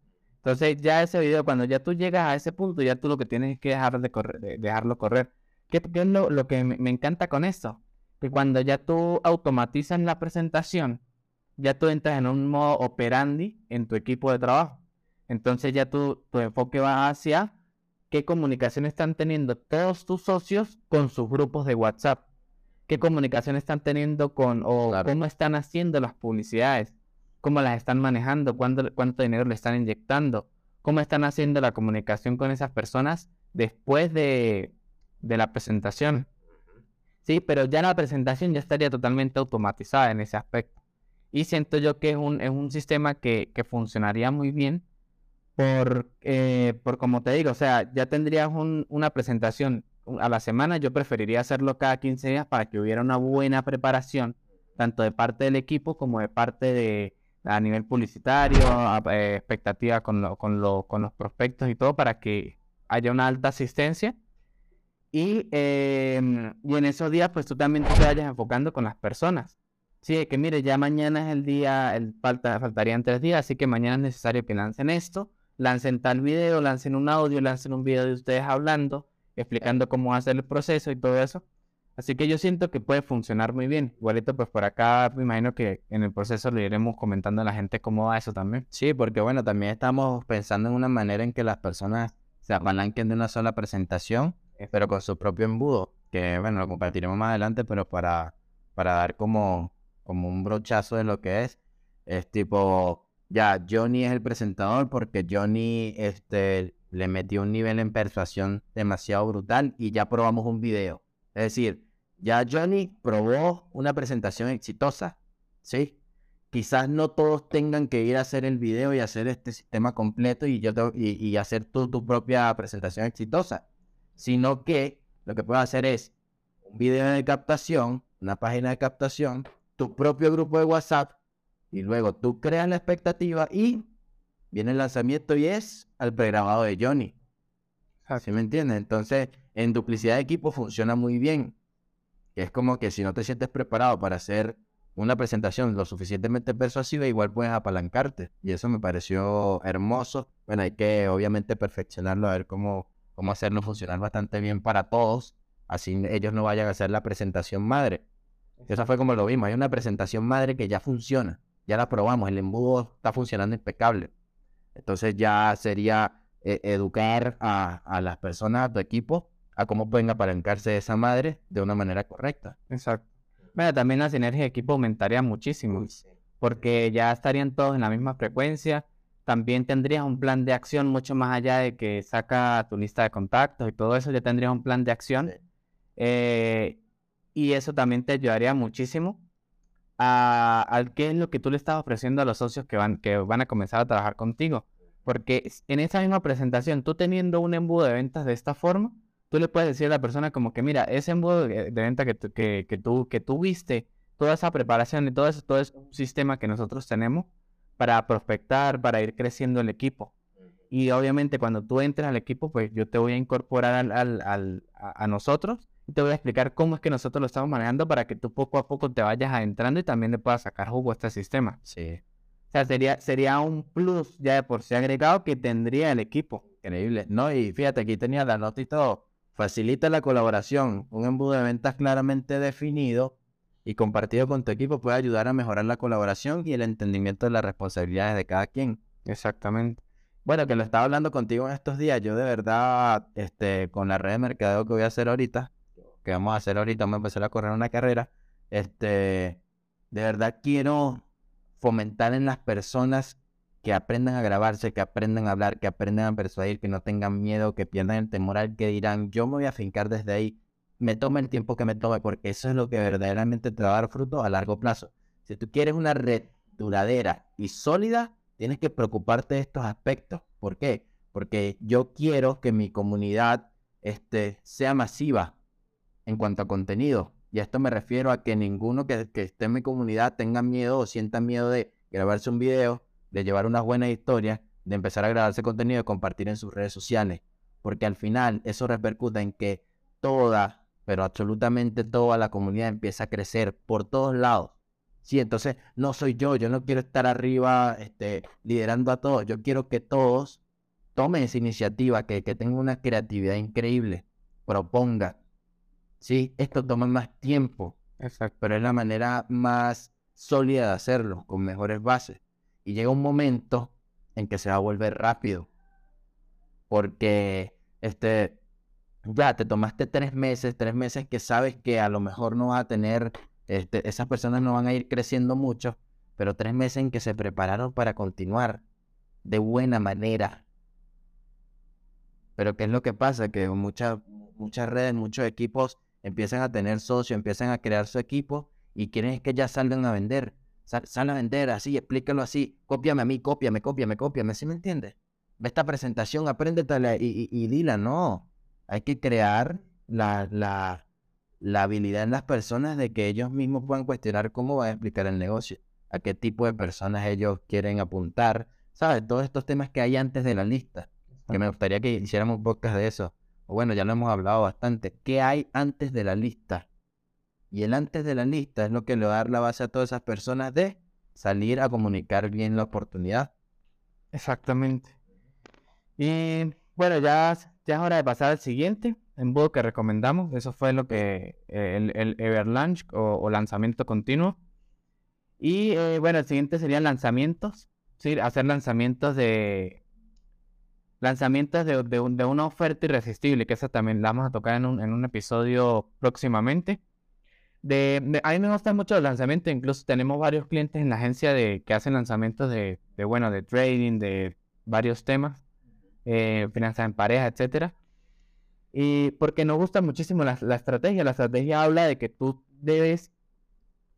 Entonces ya ese video, cuando ya tú llegas a ese punto, ya tú lo que tienes es que dejar de correr, dejarlo correr. ¿Qué, es lo, lo que me, encanta con esto? Que cuando ya tú automatizas la presentación, ya tú entras en un modo operandi en tu equipo de trabajo. Entonces ya tu, tu enfoque va hacia qué comunicación están teniendo todos tus socios con sus grupos de WhatsApp. Qué comunicación están teniendo con o cómo están haciendo las publicidades, cómo las están manejando, cuánto, cuánto dinero le están inyectando, cómo están haciendo la comunicación con esas personas después de, de la presentación. Sí, pero ya la presentación ya estaría totalmente automatizada en ese aspecto. Y siento yo que es un, es un sistema que, que funcionaría muy bien por, eh, por como te digo, o sea, ya tendrías una presentación a la semana, yo preferiría hacerlo cada 15 días para que hubiera una buena preparación, tanto de parte del equipo como de parte de a nivel publicitario, eh, expectativa con, con, los prospectos y todo, para que haya una alta asistencia. Y, em, y en esos días, pues tú también te vayas enfocando con las personas. Sí, que mire, ya mañana es el día, el, falta, faltarían tres días, así que mañana es necesario que lancen esto lancen tal video, lancen un audio, lancen un video de ustedes hablando, explicando cómo hacer el proceso y todo eso. Así que yo siento que puede funcionar muy bien. Igualito, pues por acá me imagino que en el proceso le iremos comentando a la gente cómo va eso también. Sí, porque bueno, también estamos pensando en una manera en que las personas se apalanquen de una sola presentación, pero con su propio embudo, que bueno, lo compartiremos más adelante, pero para, para dar como, como un brochazo de lo que es, es tipo, ya, Johnny es el presentador porque Johnny este, le metió un nivel en persuasión demasiado brutal y ya probamos un video. Es decir, ya Johnny probó una presentación exitosa, ¿sí? Quizás no todos tengan que ir a hacer el video y hacer este sistema completo y, yo y, hacer tu, tu propia presentación exitosa, sino que lo que puedes hacer es un video de captación, una página de captación, tu propio grupo de WhatsApp y luego tú creas la expectativa y viene el lanzamiento y es al pregrabado de Johnny. ¿Sí me entiendes? Entonces, en duplicidad de equipo funciona muy bien. Es como que si no te sientes preparado para hacer una presentación lo suficientemente persuasiva, igual puedes apalancarte. Y eso me pareció hermoso. Bueno, hay que obviamente perfeccionarlo, a ver cómo, cómo hacerlo funcionar bastante bien para todos. Así ellos no vayan a hacer la presentación madre. Eso fue como lo vimos. Hay una presentación madre que ya funciona ya la probamos, el embudo está funcionando impecable. Entonces ya sería eh, educar a, las personas, a tu equipo, a cómo pueden apalancarse de esa madre de una manera correcta. Exacto. Bueno, también la sinergia de equipo aumentaría muchísimo, porque ya estarían todos en la misma frecuencia. También tendrías un plan de acción mucho más allá de que saca tu lista de contactos y todo eso, ya tendrías un plan de acción. Eh, y eso también te ayudaría muchísimo a, qué es lo que tú le estás ofreciendo a los socios que van, que van a comenzar a trabajar contigo. Porque en esa misma presentación, tú teniendo un embudo de ventas de esta forma, tú le puedes decir a la persona como que, mira, ese embudo de, venta que, que, que, tú, que tú viste, toda esa preparación y todo eso, todo es un sistema que nosotros tenemos para prospectar, para ir creciendo el equipo. Y obviamente cuando tú entres al equipo, pues yo te voy a incorporar al, al, al, a nosotros Y te voy a explicar cómo es que nosotros lo estamos manejando para que tú poco a poco te vayas adentrando y también le puedas sacar jugo a este sistema. Sí. O sea, sería, sería un plus ya de por sí agregado que tendría el equipo. Increíble. No, y fíjate, aquí tenía la nota y todo. Facilita la colaboración. Un embudo de ventas claramente definido y compartido con tu equipo puede ayudar a mejorar la colaboración y el entendimiento de las responsabilidades de cada quien. Exactamente. Bueno, que lo estaba hablando contigo en estos días. Yo de verdad, este, con la red de mercadeo que voy a hacer ahorita, que vamos a hacer ahorita, vamos a empezar a correr una carrera, este, de verdad quiero fomentar en las personas que aprendan a grabarse, que aprendan a hablar, que aprendan a persuadir, que no tengan miedo, que pierdan el temor al que dirán, yo me voy a fincar desde ahí, me tome el tiempo que me tome, porque eso es lo que verdaderamente te va a dar fruto a largo plazo. Si tú quieres una red duradera y sólida, tienes que preocuparte de estos aspectos. ¿Por qué? Porque yo quiero que mi comunidad este, sea masiva en cuanto a contenido. Y a esto me refiero a que ninguno que, esté en mi comunidad tenga miedo o sienta miedo de grabarse un video, de llevar unas buenas historias, de empezar a grabarse contenido y compartir en sus redes sociales. Porque al final eso repercute en que toda, pero absolutamente toda la comunidad empieza a crecer por todos lados. Sí, entonces no soy yo, yo no quiero estar arriba este, liderando a todos, yo quiero que todos tomen esa iniciativa, que, que tengan una creatividad increíble, propongan. Sí, esto toma más tiempo, Exacto. pero es la manera más sólida de hacerlo, con mejores bases. Y llega un momento en que se va a volver rápido. Porque este, ya te tomaste tres meses, tres meses que sabes que a lo mejor no vas a tener, este, esas personas no van a ir creciendo mucho, pero tres meses en que se prepararon para continuar de buena manera. Pero ¿qué es lo que pasa? Que muchas, muchas redes, muchos equipos empiezan a tener socios, empiezan a crear su equipo y quieren que ya salgan a vender. Sal, sal a vender así, explícalo así, cópiame a mí, cópiame, cópiame, cópiame, ¿sí me entiendes? Ve esta presentación, apréndetela y, y, y dila, no. Hay que crear la, la, la habilidad en las personas de que ellos mismos puedan cuestionar cómo van a explicar el negocio, a qué tipo de personas ellos quieren apuntar, ¿sabes? Todos estos temas que hay antes de la lista, que me gustaría que hiciéramos un podcast de eso. Bueno, ya lo hemos hablado bastante. ¿Qué hay antes de la lista? Y el antes de la lista es lo que le va a dar la base a todas esas personas de salir a comunicar bien la oportunidad. Exactamente. Y bueno, ya, ya es hora de pasar al siguiente embudo que recomendamos. Eso fue lo que el, el Everlaunch o, lanzamiento continuo. Y eh, bueno, el siguiente serían lanzamientos. Hacer lanzamientos de lanzamientos de, una oferta irresistible, que esa también la vamos a tocar en un, episodio próximamente. A mí me gustan mucho los lanzamientos, incluso tenemos varios clientes en la agencia de, que hacen lanzamientos de, bueno, de trading, de varios temas, eh, finanzas en pareja, etcétera. Y porque nos gusta muchísimo la, la, estrategia. La estrategia habla de que tú debes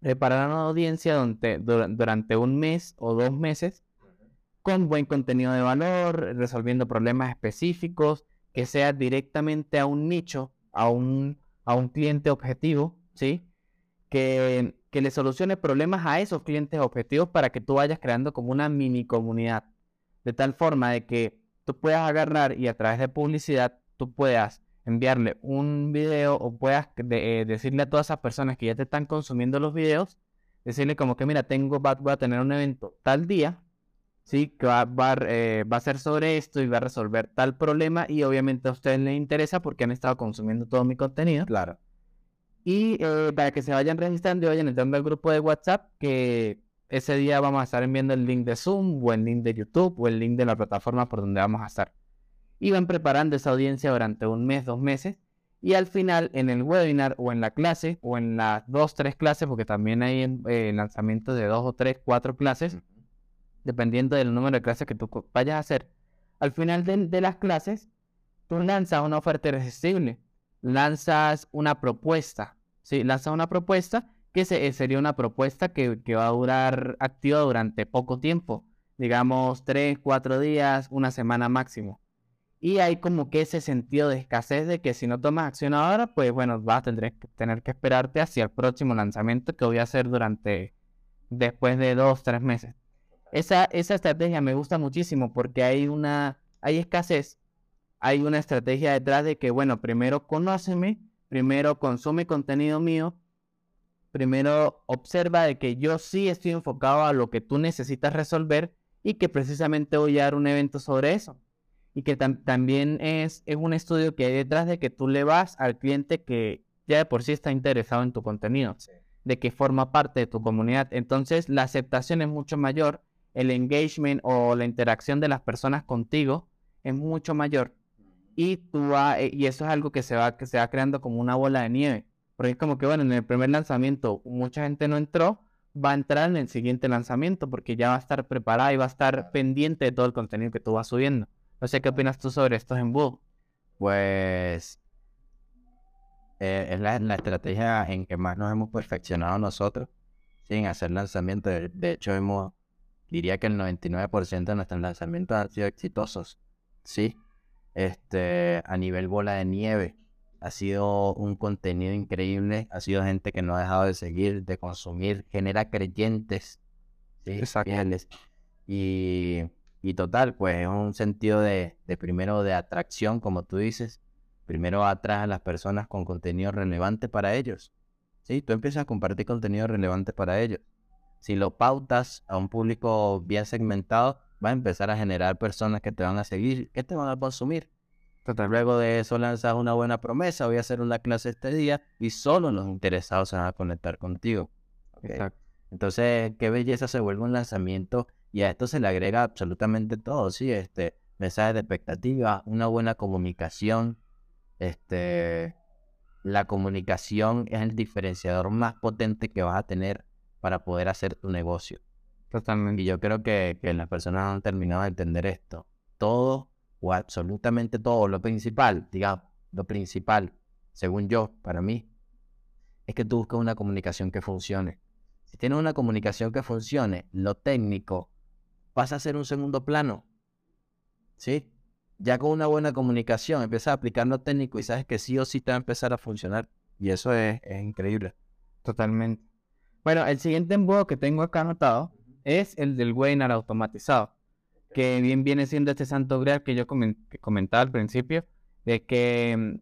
preparar una audiencia durante, durante un mes o dos meses con buen contenido de valor, resolviendo problemas específicos, que sea directamente a un nicho, a un, a un cliente objetivo, ¿sí? Que, que le solucione problemas a esos clientes objetivos para que tú vayas creando como una mini comunidad. De tal forma de que tú puedas agarrar y a través de publicidad tú puedas enviarle un video o puedas eh, decirle a todas esas personas que ya te están consumiendo los videos, decirle como que mira, tengo, voy a tener un evento tal día, ¿sí? Que va, va, eh, va, a ser sobre esto y va a resolver tal problema y obviamente a ustedes les interesa porque han estado consumiendo todo mi contenido. Claro. Y eh, para que se vayan registrando y vayan entrando al grupo de WhatsApp, que ese día vamos a estar enviando el link de Zoom o el link de YouTube o el link de la plataforma por donde vamos a estar. Y van preparando esa audiencia durante un mes, dos meses. Y al final, en el webinar o en la clase, o en las dos, tres clases, porque también hay eh, lanzamientos de dos o tres, cuatro clases, dependiendo del número de clases que tú vayas a hacer. Al final de, las clases, tú lanzas una oferta irresistible, lanzas una propuesta, ¿sí? Lanzas una propuesta que se, sería una propuesta que, que, va a durar activa durante poco tiempo, digamos tres, cuatro días, una semana máximo. Y hay como que ese sentido de escasez de que si no tomas acción ahora, pues bueno, vas a tener que, tener que esperarte hacia el próximo lanzamiento que voy a hacer durante después de dos, tres meses. Esa, esa estrategia me gusta muchísimo porque hay una, hay escasez, hay una estrategia detrás de que, bueno, primero conóceme, primero consume contenido mío, primero observa de que yo sí estoy enfocado a lo que tú necesitas resolver y que precisamente voy a dar un evento sobre eso. Y que también es, es un estudio que hay detrás de que tú le vas al cliente que ya de por sí está interesado en tu contenido, de que forma parte de tu comunidad. Entonces la aceptación es mucho mayor, el engagement o la interacción de las personas contigo es mucho mayor. Y, tú eh, y eso es algo que se, va, que se va creando como una bola de nieve. Porque es como que, bueno, en el primer lanzamiento mucha gente no entró, va a entrar en el siguiente lanzamiento porque ya va a estar preparada y va a estar pendiente de todo el contenido que tú vas subiendo. No sé qué opinas tú sobre estos embudos. Pues eh, es la, estrategia en que más nos hemos perfeccionado nosotros sin hacer lanzamientos. De, hecho, hemos, diría que el 99% de nuestros lanzamientos han sido exitosos. Sí, este, a nivel bola de nieve. Ha sido un contenido increíble, ha sido gente que no ha dejado de seguir, de consumir, genera creyentes, ¿sí? Y, y total, pues es un sentido de, de primero de atracción, como tú dices, primero atrae a las personas con contenido relevante para ellos. ¿sí? Tú empiezas a compartir contenido relevante para ellos. Si lo pautas a un público bien segmentado, va a empezar a generar personas que te van a seguir, que te van a consumir. Luego de eso lanzas una buena promesa, voy a hacer una clase este día y solo los interesados se van a conectar contigo. Entonces, qué belleza se vuelve un lanzamiento y a esto se le agrega absolutamente todo, ¿sí? Este, mensajes de expectativa, una buena comunicación, este, la comunicación es el diferenciador más potente que vas a tener para poder hacer tu negocio. Totalmente. Y yo creo que, que las personas han terminado de entender esto. Todo o absolutamente todo, lo principal, digamos, lo principal, según yo, para mí, es que tú busques una comunicación que funcione. Si tienes una comunicación que funcione, lo técnico pasa a ser un segundo plano. ¿Sí? ya con una buena comunicación, empiezas a aplicar lo técnico y sabes que sí o sí te va a empezar a funcionar. Y eso es, increíble. Totalmente. Bueno, el siguiente embudo que tengo acá anotado es el del webinar automatizado, que bien viene siendo este santo grial que yo comentaba al principio, de que mm,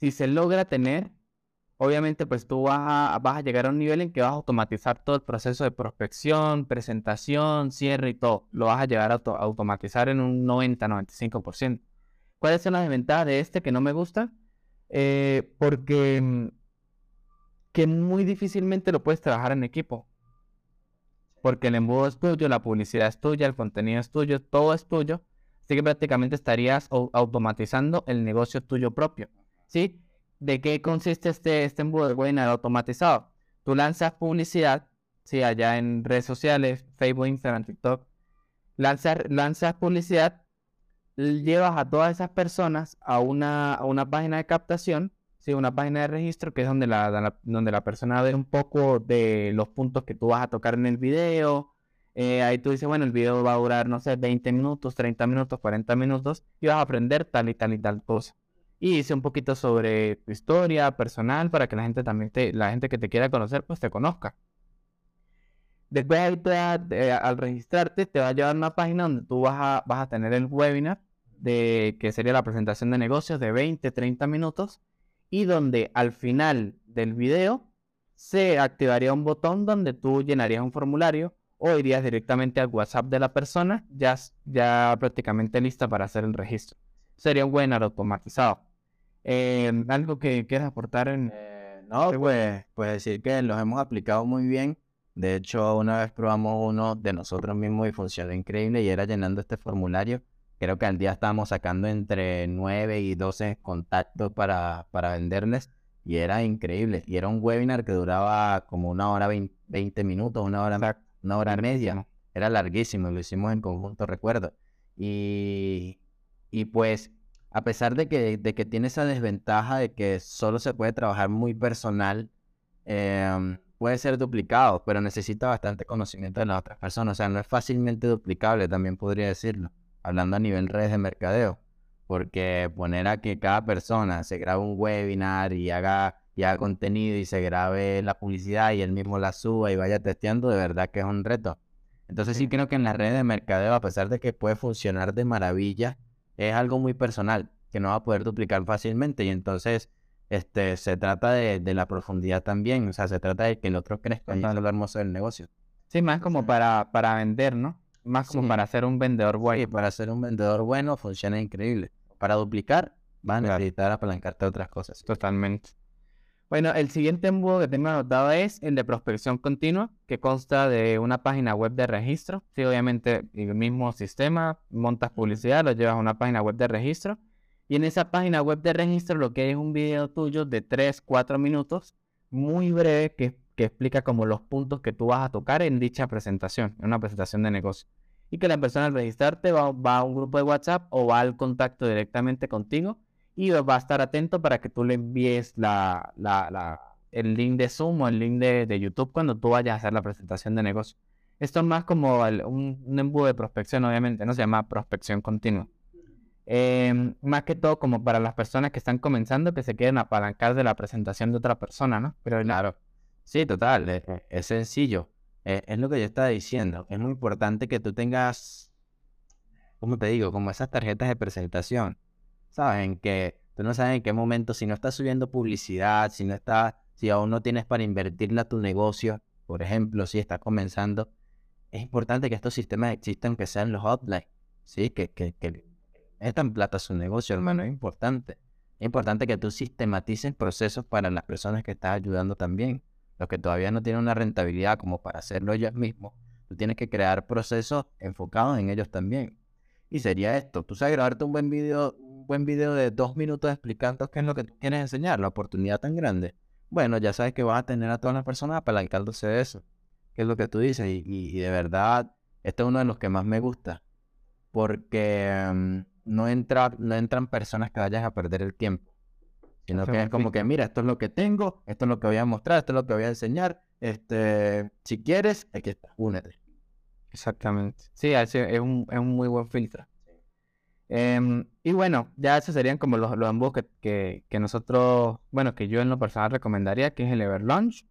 si se logra tener obviamente pues tú vas a, vas a llegar a un nivel en que vas a automatizar todo el proceso de prospección, presentación, cierre y todo. Lo vas a llegar a, automatizar en un 90-95%. ¿Cuáles son las desventajas de este que no me gusta? Eh, porque mm, que muy difícilmente lo puedes trabajar en equipo. Porque el embudo es tuyo, la publicidad es tuya, el contenido es tuyo, todo es tuyo. Así que prácticamente estarías automatizando el negocio tuyo propio. ¿Sí? ¿De qué consiste este, este embudo de webinar automatizado? Tú lanzas publicidad, sí, allá en redes sociales, Facebook, Instagram, TikTok. Lanzas, lanzas publicidad, llevas a todas esas personas a una, a una página de captación, sí, una página de registro, que es donde la, donde la persona ver un poco de los puntos que tú vas a tocar en el video. Eh, ahí tú dices, bueno, el video va a durar, no sé, 20 minutos, 30 minutos, 40 minutos, y vas a aprender tal y tal y tal cosa y hice un poquito sobre tu historia personal para que la gente también te, la gente que te quiera conocer, pues te conozca. Después al registrarte te va a llevar a una página donde tú vas a, vas a tener el webinar de que sería la presentación de negocios de 20, 30 minutos y donde al final del video se activaría un botón donde tú llenarías un formulario o irías directamente al WhatsApp de la persona ya, ya prácticamente lista para hacer el registro sería un webinar automatizado. Eh, ¿Algo que quieras aportar en...? Eh, no, pues, pues decir que los hemos aplicado muy bien. De hecho, una vez probamos uno de nosotros mismos y funcionó increíble y era llenando este formulario. Creo que al día estábamos sacando entre 9 y 12 contactos para, para venderles y era increíble. Y era un webinar que duraba como una hora 20, minutos, una hora, una hora media. Era larguísimo, lo hicimos en conjunto, recuerdo. Y, y pues, a pesar de que, de que tiene esa desventaja de que solo se puede trabajar muy personal, em, puede ser duplicado, pero necesita bastante conocimiento de las otras personas. O sea, no es fácilmente duplicable, también podría decirlo, hablando a nivel redes de mercadeo. Porque poner a que cada persona se grabe un webinar y haga, y haga contenido y se grabe la publicidad y él mismo la suba y vaya testeando, de verdad que es un reto. Entonces sí creo que en las redes de mercadeo, a pesar de que puede funcionar de maravilla, es algo muy personal que no va a poder duplicar fácilmente y entonces este, se trata de, de la profundidad también, o sea, se trata de que el otro crezca y es lo hermoso del negocio. Sí, más como para, para vender, ¿no? Más como Sí. para ser un vendedor Y bueno. para ser un vendedor bueno funciona increíble. Para duplicar, vas a Claro. necesitar apalancarte de otras cosas. Totalmente. Bueno, el siguiente embudo que tengo anotado es el de prospección continua, que consta de una página web de registro. Sí, obviamente el mismo sistema, montas publicidad, lo llevas a una página web de registro. Y en esa página web de registro lo que hay es un video tuyo de 3, 4 minutos, muy breve, que, que explica como los puntos que tú vas a tocar en dicha presentación, en una presentación de negocio. Y que la persona al registrarte va, va a un grupo de WhatsApp o va al contacto directamente contigo y va a estar atento para que tú le envíes la, la- el link de Zoom o el link de, de YouTube cuando tú vayas a hacer la presentación de negocio. Esto es más como un, un embudo de prospección, obviamente, no se llama prospección continua. Em, más que todo como para las personas que están comenzando que se quieren apalancar de la presentación de otra persona, ¿no? Pero la- Claro. Sí, total, e- e- es, sencillo. Eh, es lo que yo estaba diciendo. Es muy importante que tú tengas, ¿cómo te digo? Como esas tarjetas de presentación. ¿Sabes? En que tú no sabes en qué momento, si no estás subiendo publicidad, si no estás, si aún no tienes para invertirle a tu negocio, por ejemplo, si estás comenzando, es importante que estos sistemas existan, que sean los outline, ¿sí? Que, que, que metan plata a su negocio, hermano, es importante. Es importante que tú sistematices procesos para las personas que estás ayudando también. Los que todavía no tienen una rentabilidad como para hacerlo ellos mismos, tú tienes que crear procesos enfocados en ellos también. Y sería esto, tú sabes grabarte un buen video, un buen video de dos minutos explicando qué es lo que tú quieres enseñar, la oportunidad tan grande. Bueno, ya sabes que vas a tener a todas las personas apalancándose de eso. ¿Qué es lo que tú dices? Y, y- y de verdad, este es uno de los que más me gusta. Porque mm, no, entra, no entran personas que vayas a perder el tiempo. Sino que es como que, mira, esto es lo que tengo, esto es lo que voy a mostrar, esto es lo que voy a enseñar. Este, si quieres, aquí está, únete. Exactamente. Sí, es un, es un muy buen filtro. Em, y bueno, ya esos serían como los, los embudos que, que, que nosotros, bueno, que yo en lo personal recomendaría, que es el Everlaunch,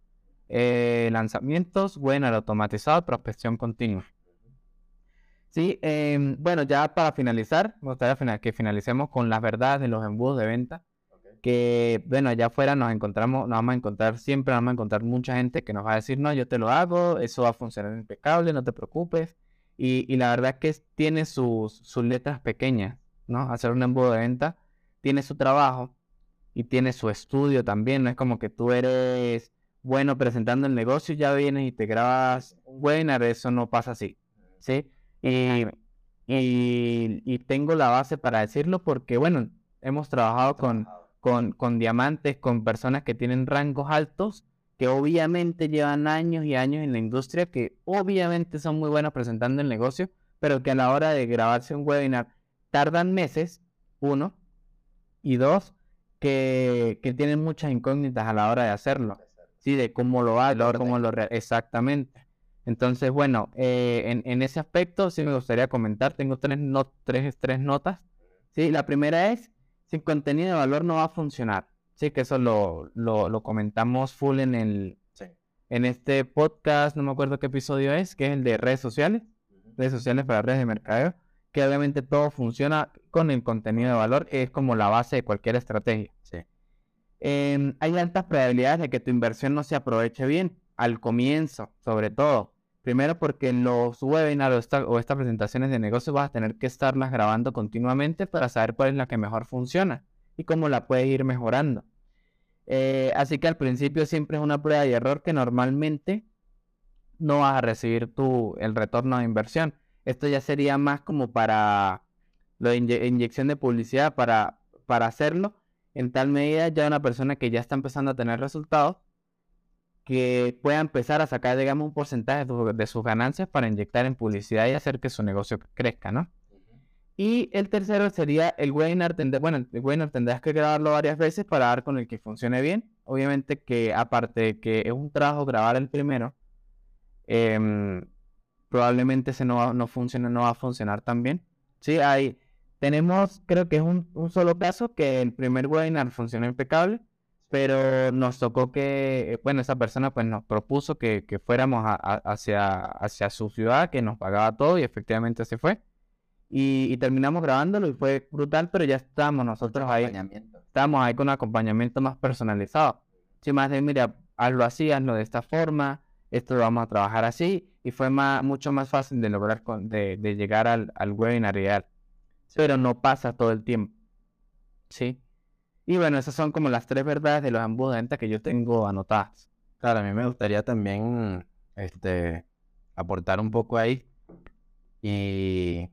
eh, lanzamientos, webinar automatizado, prospección continua. Sí, em, bueno, ya para finalizar, me gustaría que finalicemos con las verdades de los embudos de venta. Que, bueno, allá afuera nos encontramos, nos vamos a encontrar siempre, nos vamos a encontrar mucha gente que nos va a decir, no, yo te lo hago, eso va a funcionar impecable, no te preocupes. Y, y la verdad es que tiene sus, sus letras pequeñas, ¿no? Hacer un embudo de venta tiene su trabajo y tiene su estudio también. No es como que tú eres bueno presentando el negocio y ya vienes y te grabas un webinar, eso no pasa así, ¿sí? Y, y, y tengo la base para decirlo porque, bueno, hemos trabajado con, con, con diamantes, con personas que tienen rangos altos, que obviamente llevan años y años en la industria, que obviamente son muy buenos presentando el negocio, pero que a la hora de grabarse un webinar tardan meses, uno, y dos, que, que tienen muchas incógnitas a la hora de hacerlo, sí, de cómo lo hago, cómo lo re- exactamente. Entonces, bueno, eh, en, en ese aspecto sí me gustaría comentar, tengo tres, no- tres, tres notas. Sí, la primera es, sin contenido de valor no va a funcionar. Sí, que eso lo, lo, lo comentamos full en el, Sí. en este podcast, no me acuerdo qué episodio es, que es el de redes sociales, redes sociales para redes de mercadeo, que obviamente todo funciona con el contenido de valor, es como la base de cualquier estrategia. Sí. Em, hay altas probabilidades de que tu inversión no se aproveche bien al comienzo, sobre todo. Primero porque en los webinars o, o estas presentaciones de negocio vas a tener que estarlas grabando continuamente para saber cuál es la que mejor funciona y cómo la puedes ir mejorando. Eh, así que al principio siempre es una prueba y error que normalmente no vas a recibir tu, el retorno de inversión. Esto ya sería más como para inye- inyección de publicidad para, para hacerlo. En tal medida ya una persona que ya está empezando a tener resultados que pueda empezar a sacar, digamos, un porcentaje de, su- de sus ganancias para inyectar en publicidad y hacer que su negocio crezca, ¿no? Y el tercero sería el webinar. bueno, el webinar tendrás que grabarlo varias veces para dar con el que funcione bien. Obviamente que aparte de que es un trabajo grabar el primero, em, probablemente ese no, va- no funcione, no va a funcionar tan bien. Sí, hay, tenemos, creo que es un, un solo caso que el primer webinar funcionó impecable, pero nos tocó que, eh, bueno, esa persona pues nos propuso que, que fuéramos a- a- hacia, hacia su ciudad, que nos pagaba todo y efectivamente se fue. Y, y terminamos grabándolo y fue brutal, pero ya estábamos nosotros ahí. Estamos ahí con un acompañamiento más personalizado. Sí, más de, mira, hazlo así, hazlo de esta forma, esto lo vamos a trabajar así, y fue más, mucho más fácil de lograr, con, de, de, llegar al, al webinar real. Pero no pasa todo el tiempo. ¿Sí? Y bueno, esas son como las tres verdades de los embudos de que yo tengo anotadas. Claro, a mí me gustaría también este, aportar un poco ahí. Y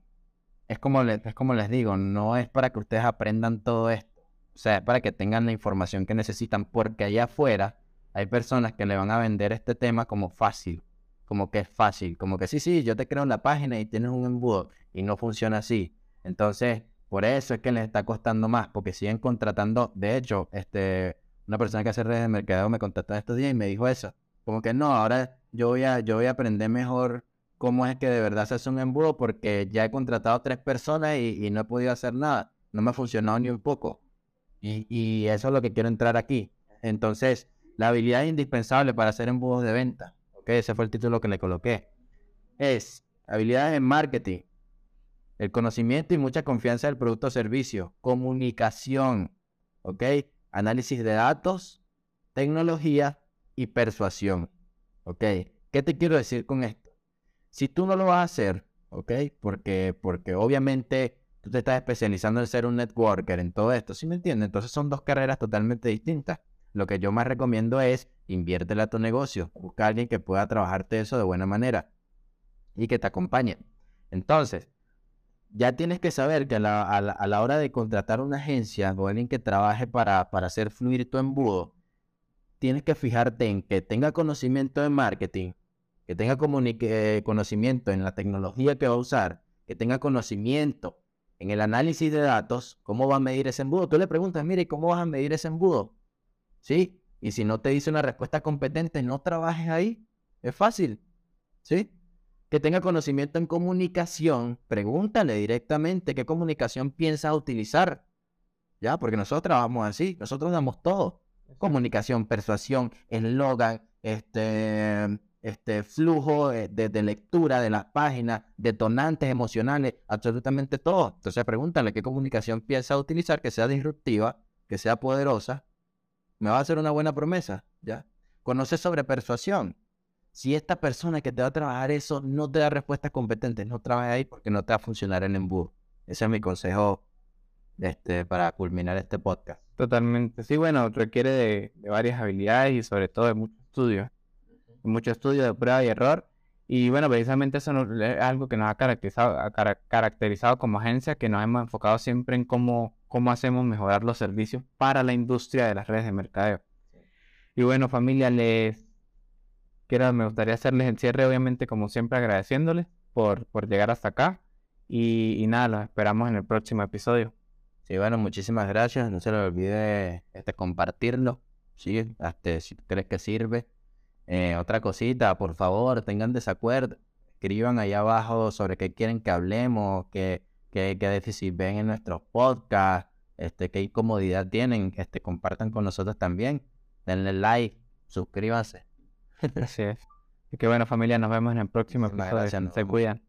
es como, es como les digo, no es para que ustedes aprendan todo esto. O sea, es para que tengan la información que necesitan, porque allá afuera hay personas que le van a vender este tema como fácil, como que es fácil, como que sí, sí, yo te creo la página y tienes un embudo y no funciona así. Entonces, por eso es que les está costando más, porque siguen contratando. De hecho, este, una persona que hace redes de mercado me contactó estos días y me dijo eso. Como que no, ahora yo voy a, yo voy a aprender mejor cómo es que de verdad se hace un embudo porque ya he contratado tres personas y, no he podido hacer nada. No me ha funcionado ni un poco. Y, y, eso es lo que quiero entrar aquí. Entonces, la habilidad indispensable para hacer embudos de venta, ¿ok? Ese fue el título que le coloqué. Es habilidades en marketing, el conocimiento y mucha confianza del producto o servicio. Comunicación. ¿Ok? Análisis de datos, tecnología y persuasión. ¿Ok? ¿Qué te quiero decir con esto? Si tú no lo vas a hacer, ¿ok? Porque, porque obviamente tú te estás especializando en ser un networker, en todo esto, ¿sí me entiendes? Entonces son dos carreras totalmente distintas. Lo que yo más recomiendo es inviértela a tu negocio. Busca a alguien que pueda trabajarte eso de buena manera y que te acompañe. Entonces, ya tienes que saber que a la, hora de contratar una agencia o alguien que trabaje para, para hacer fluir tu embudo, tienes que fijarte en que tenga conocimiento de marketing, que tenga eh, conocimiento en la tecnología que va a usar, que tenga conocimiento en el análisis de datos, cómo va a medir ese embudo. Tú le preguntas, mire, ¿cómo vas a medir ese embudo? ¿Sí? Y si no te dice una respuesta competente, no trabajes ahí. Es fácil. ¿Sí? Que tenga conocimiento en comunicación, pregúntale directamente qué comunicación piensa utilizar. Ya, porque nosotros trabajamos así, nosotros damos todo. Comunicación, persuasión, eslogan, este, este flujo de, de, lectura de las páginas, detonantes emocionales, absolutamente todo. Entonces pregúntale qué comunicación piensa utilizar, que sea disruptiva, que sea poderosa. Me va a hacer una buena promesa, ¿ya? Conoce sobre persuasión. Si esta persona que te va a trabajar eso no te da respuestas competentes, no trabajes ahí porque no te va a funcionar el embudo. Ese es mi consejo este, para culminar este podcast. Totalmente. Sí, bueno, requiere de, varias habilidades y sobre todo de mucho estudio. Mucho estudio de prueba y error. Y bueno, precisamente eso es algo que nos ha caracterizado, caracterizado como agencia, que nos hemos enfocado siempre en cómo, cómo hacemos mejorar los servicios para la industria de las redes de mercadeo. Y bueno, familia, les me gustaría hacerles el cierre, obviamente, como siempre, agradeciéndoles por, por llegar hasta acá. Y, nada, los esperamos en el próximo episodio. Sí, bueno, muchísimas gracias. No se les olvide este, compartirlo. Sí, hasta si crees que sirve. Eh, otra cosita, por favor, tengan desacuerdo. Escriban ahí abajo sobre qué quieren que hablemos, qué, qué, qué déficit ven en nuestros podcasts, este, qué incomodidad tienen. Este, compartan con nosotros también. Denle like, suscríbanse. <laughs> Así es. Y que bueno, familia, nos vemos en el próximo episodio. Se cuidan.